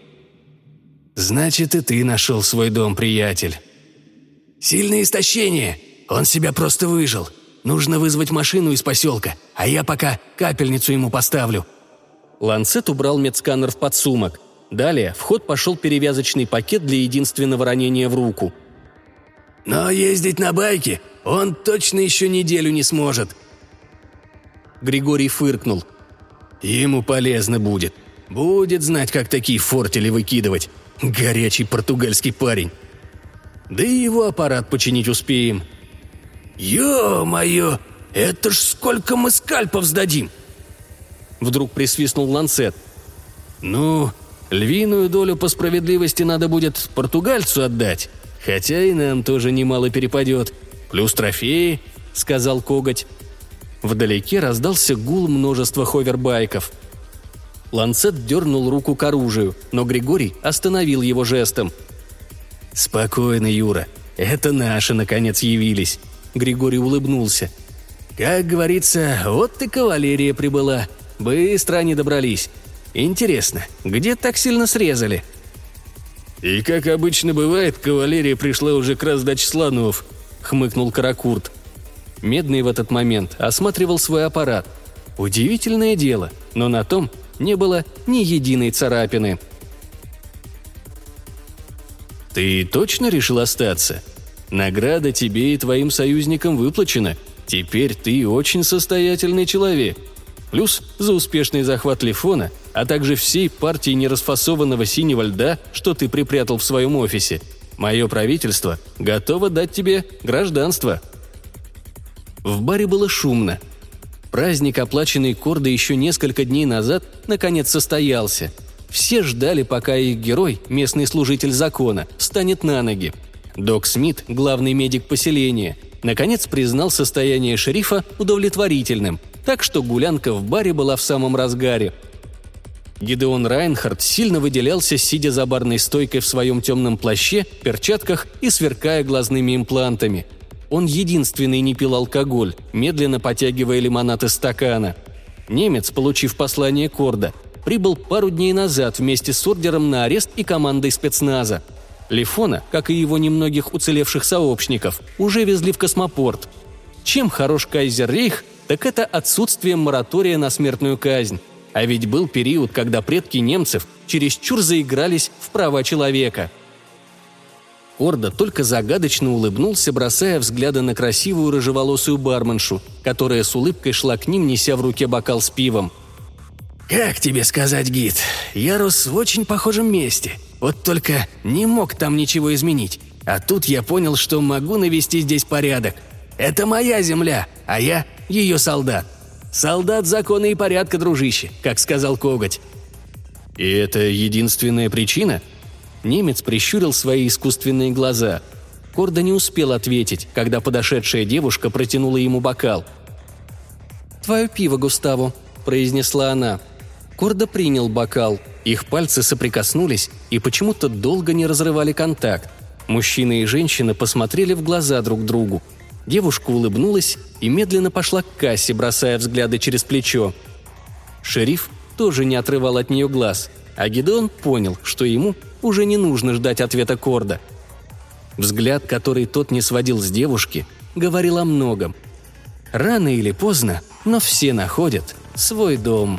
«Значит, и ты нашел свой дом, приятель». «Сильное истощение. Он себя просто выжил. Нужно вызвать машину из поселка, а я пока капельницу ему поставлю», Ланцет убрал медсканер в подсумок. Далее в ход пошел перевязочный пакет для единственного ранения в руку. «Но ездить на байке он точно еще неделю не сможет». Григорий фыркнул. «Ему полезно будет. Будет знать, как такие фортели выкидывать. Горячий португальский парень. Да и его аппарат починить успеем». «Ё-моё, это ж сколько мы скальпов сдадим!» Вдруг присвистнул Ланцет. «Ну, львиную долю по справедливости надо будет португальцу отдать, хотя и нам тоже немало перепадет. Плюс трофеи», — сказал Коготь. Вдалеке раздался гул множества ховербайков. Ланцет дернул руку к оружию, но Григорий остановил его жестом. «Спокойно, Юра. Это наши, наконец, явились», — Григорий улыбнулся. «Как говорится, вот ты кавалерия прибыла. Быстро они добрались. Интересно, где так сильно срезали?» «И как обычно бывает, кавалерия пришла уже к раздаче слонов», — хмыкнул Каракурт. Медный в этот момент осматривал свой аппарат. Удивительное дело, но на том не было ни единой царапины. «Ты точно решил остаться? Награда тебе и твоим союзникам выплачена. Теперь ты очень состоятельный человек. Плюс за успешный захват Лифона, а также всей партии нерасфасованного синего льда, что ты припрятал в своем офисе. Мое правительство готово дать тебе гражданство». В баре было шумно. Праздник, оплаченный Корда еще несколько дней назад, наконец состоялся. Все ждали, пока их герой, местный служитель закона, встанет на ноги. Док Смит, главный медик поселения, наконец признал состояние шерифа удовлетворительным, так что гулянка в баре была в самом разгаре. Гидеон Райнхард сильно выделялся, сидя за барной стойкой в своем темном плаще, перчатках и сверкая глазными имплантами – он единственный не пил алкоголь, медленно потягивая лимонад из стакана. Немец, получив послание Корда, прибыл пару дней назад вместе с ордером на арест и командой спецназа. Лифона, как и его немногих уцелевших сообщников, уже везли в космопорт. Чем хорош Кайзер Рейх, так это отсутствием моратория на смертную казнь. А ведь был период, когда предки немцев чересчур заигрались в права человека – Орда только загадочно улыбнулся, бросая взгляды на красивую рыжеволосую барменшу, которая с улыбкой шла к ним, неся в руке бокал с пивом. «Как тебе сказать, гид? Я рос в очень похожем месте. Вот только не мог там ничего изменить. А тут я понял, что могу навести здесь порядок. Это моя земля, а я ее солдат. Солдат закона и порядка, дружище, как сказал Коготь». «И это единственная причина?» Немец прищурил свои искусственные глаза. Корда не успел ответить, когда подошедшая девушка протянула ему бокал. «Твое пиво, Густаво», – произнесла она. Корда принял бокал. Их пальцы соприкоснулись и почему-то долго не разрывали контакт. Мужчина и женщина посмотрели в глаза друг другу. Девушка улыбнулась и медленно пошла к кассе, бросая взгляды через плечо. Шериф тоже не отрывал от нее глаз, а Гидеон понял, что ему уже не нужно ждать ответа Корда. Взгляд, который тот не сводил с девушки, говорил о многом. Рано или поздно, но все находят свой дом.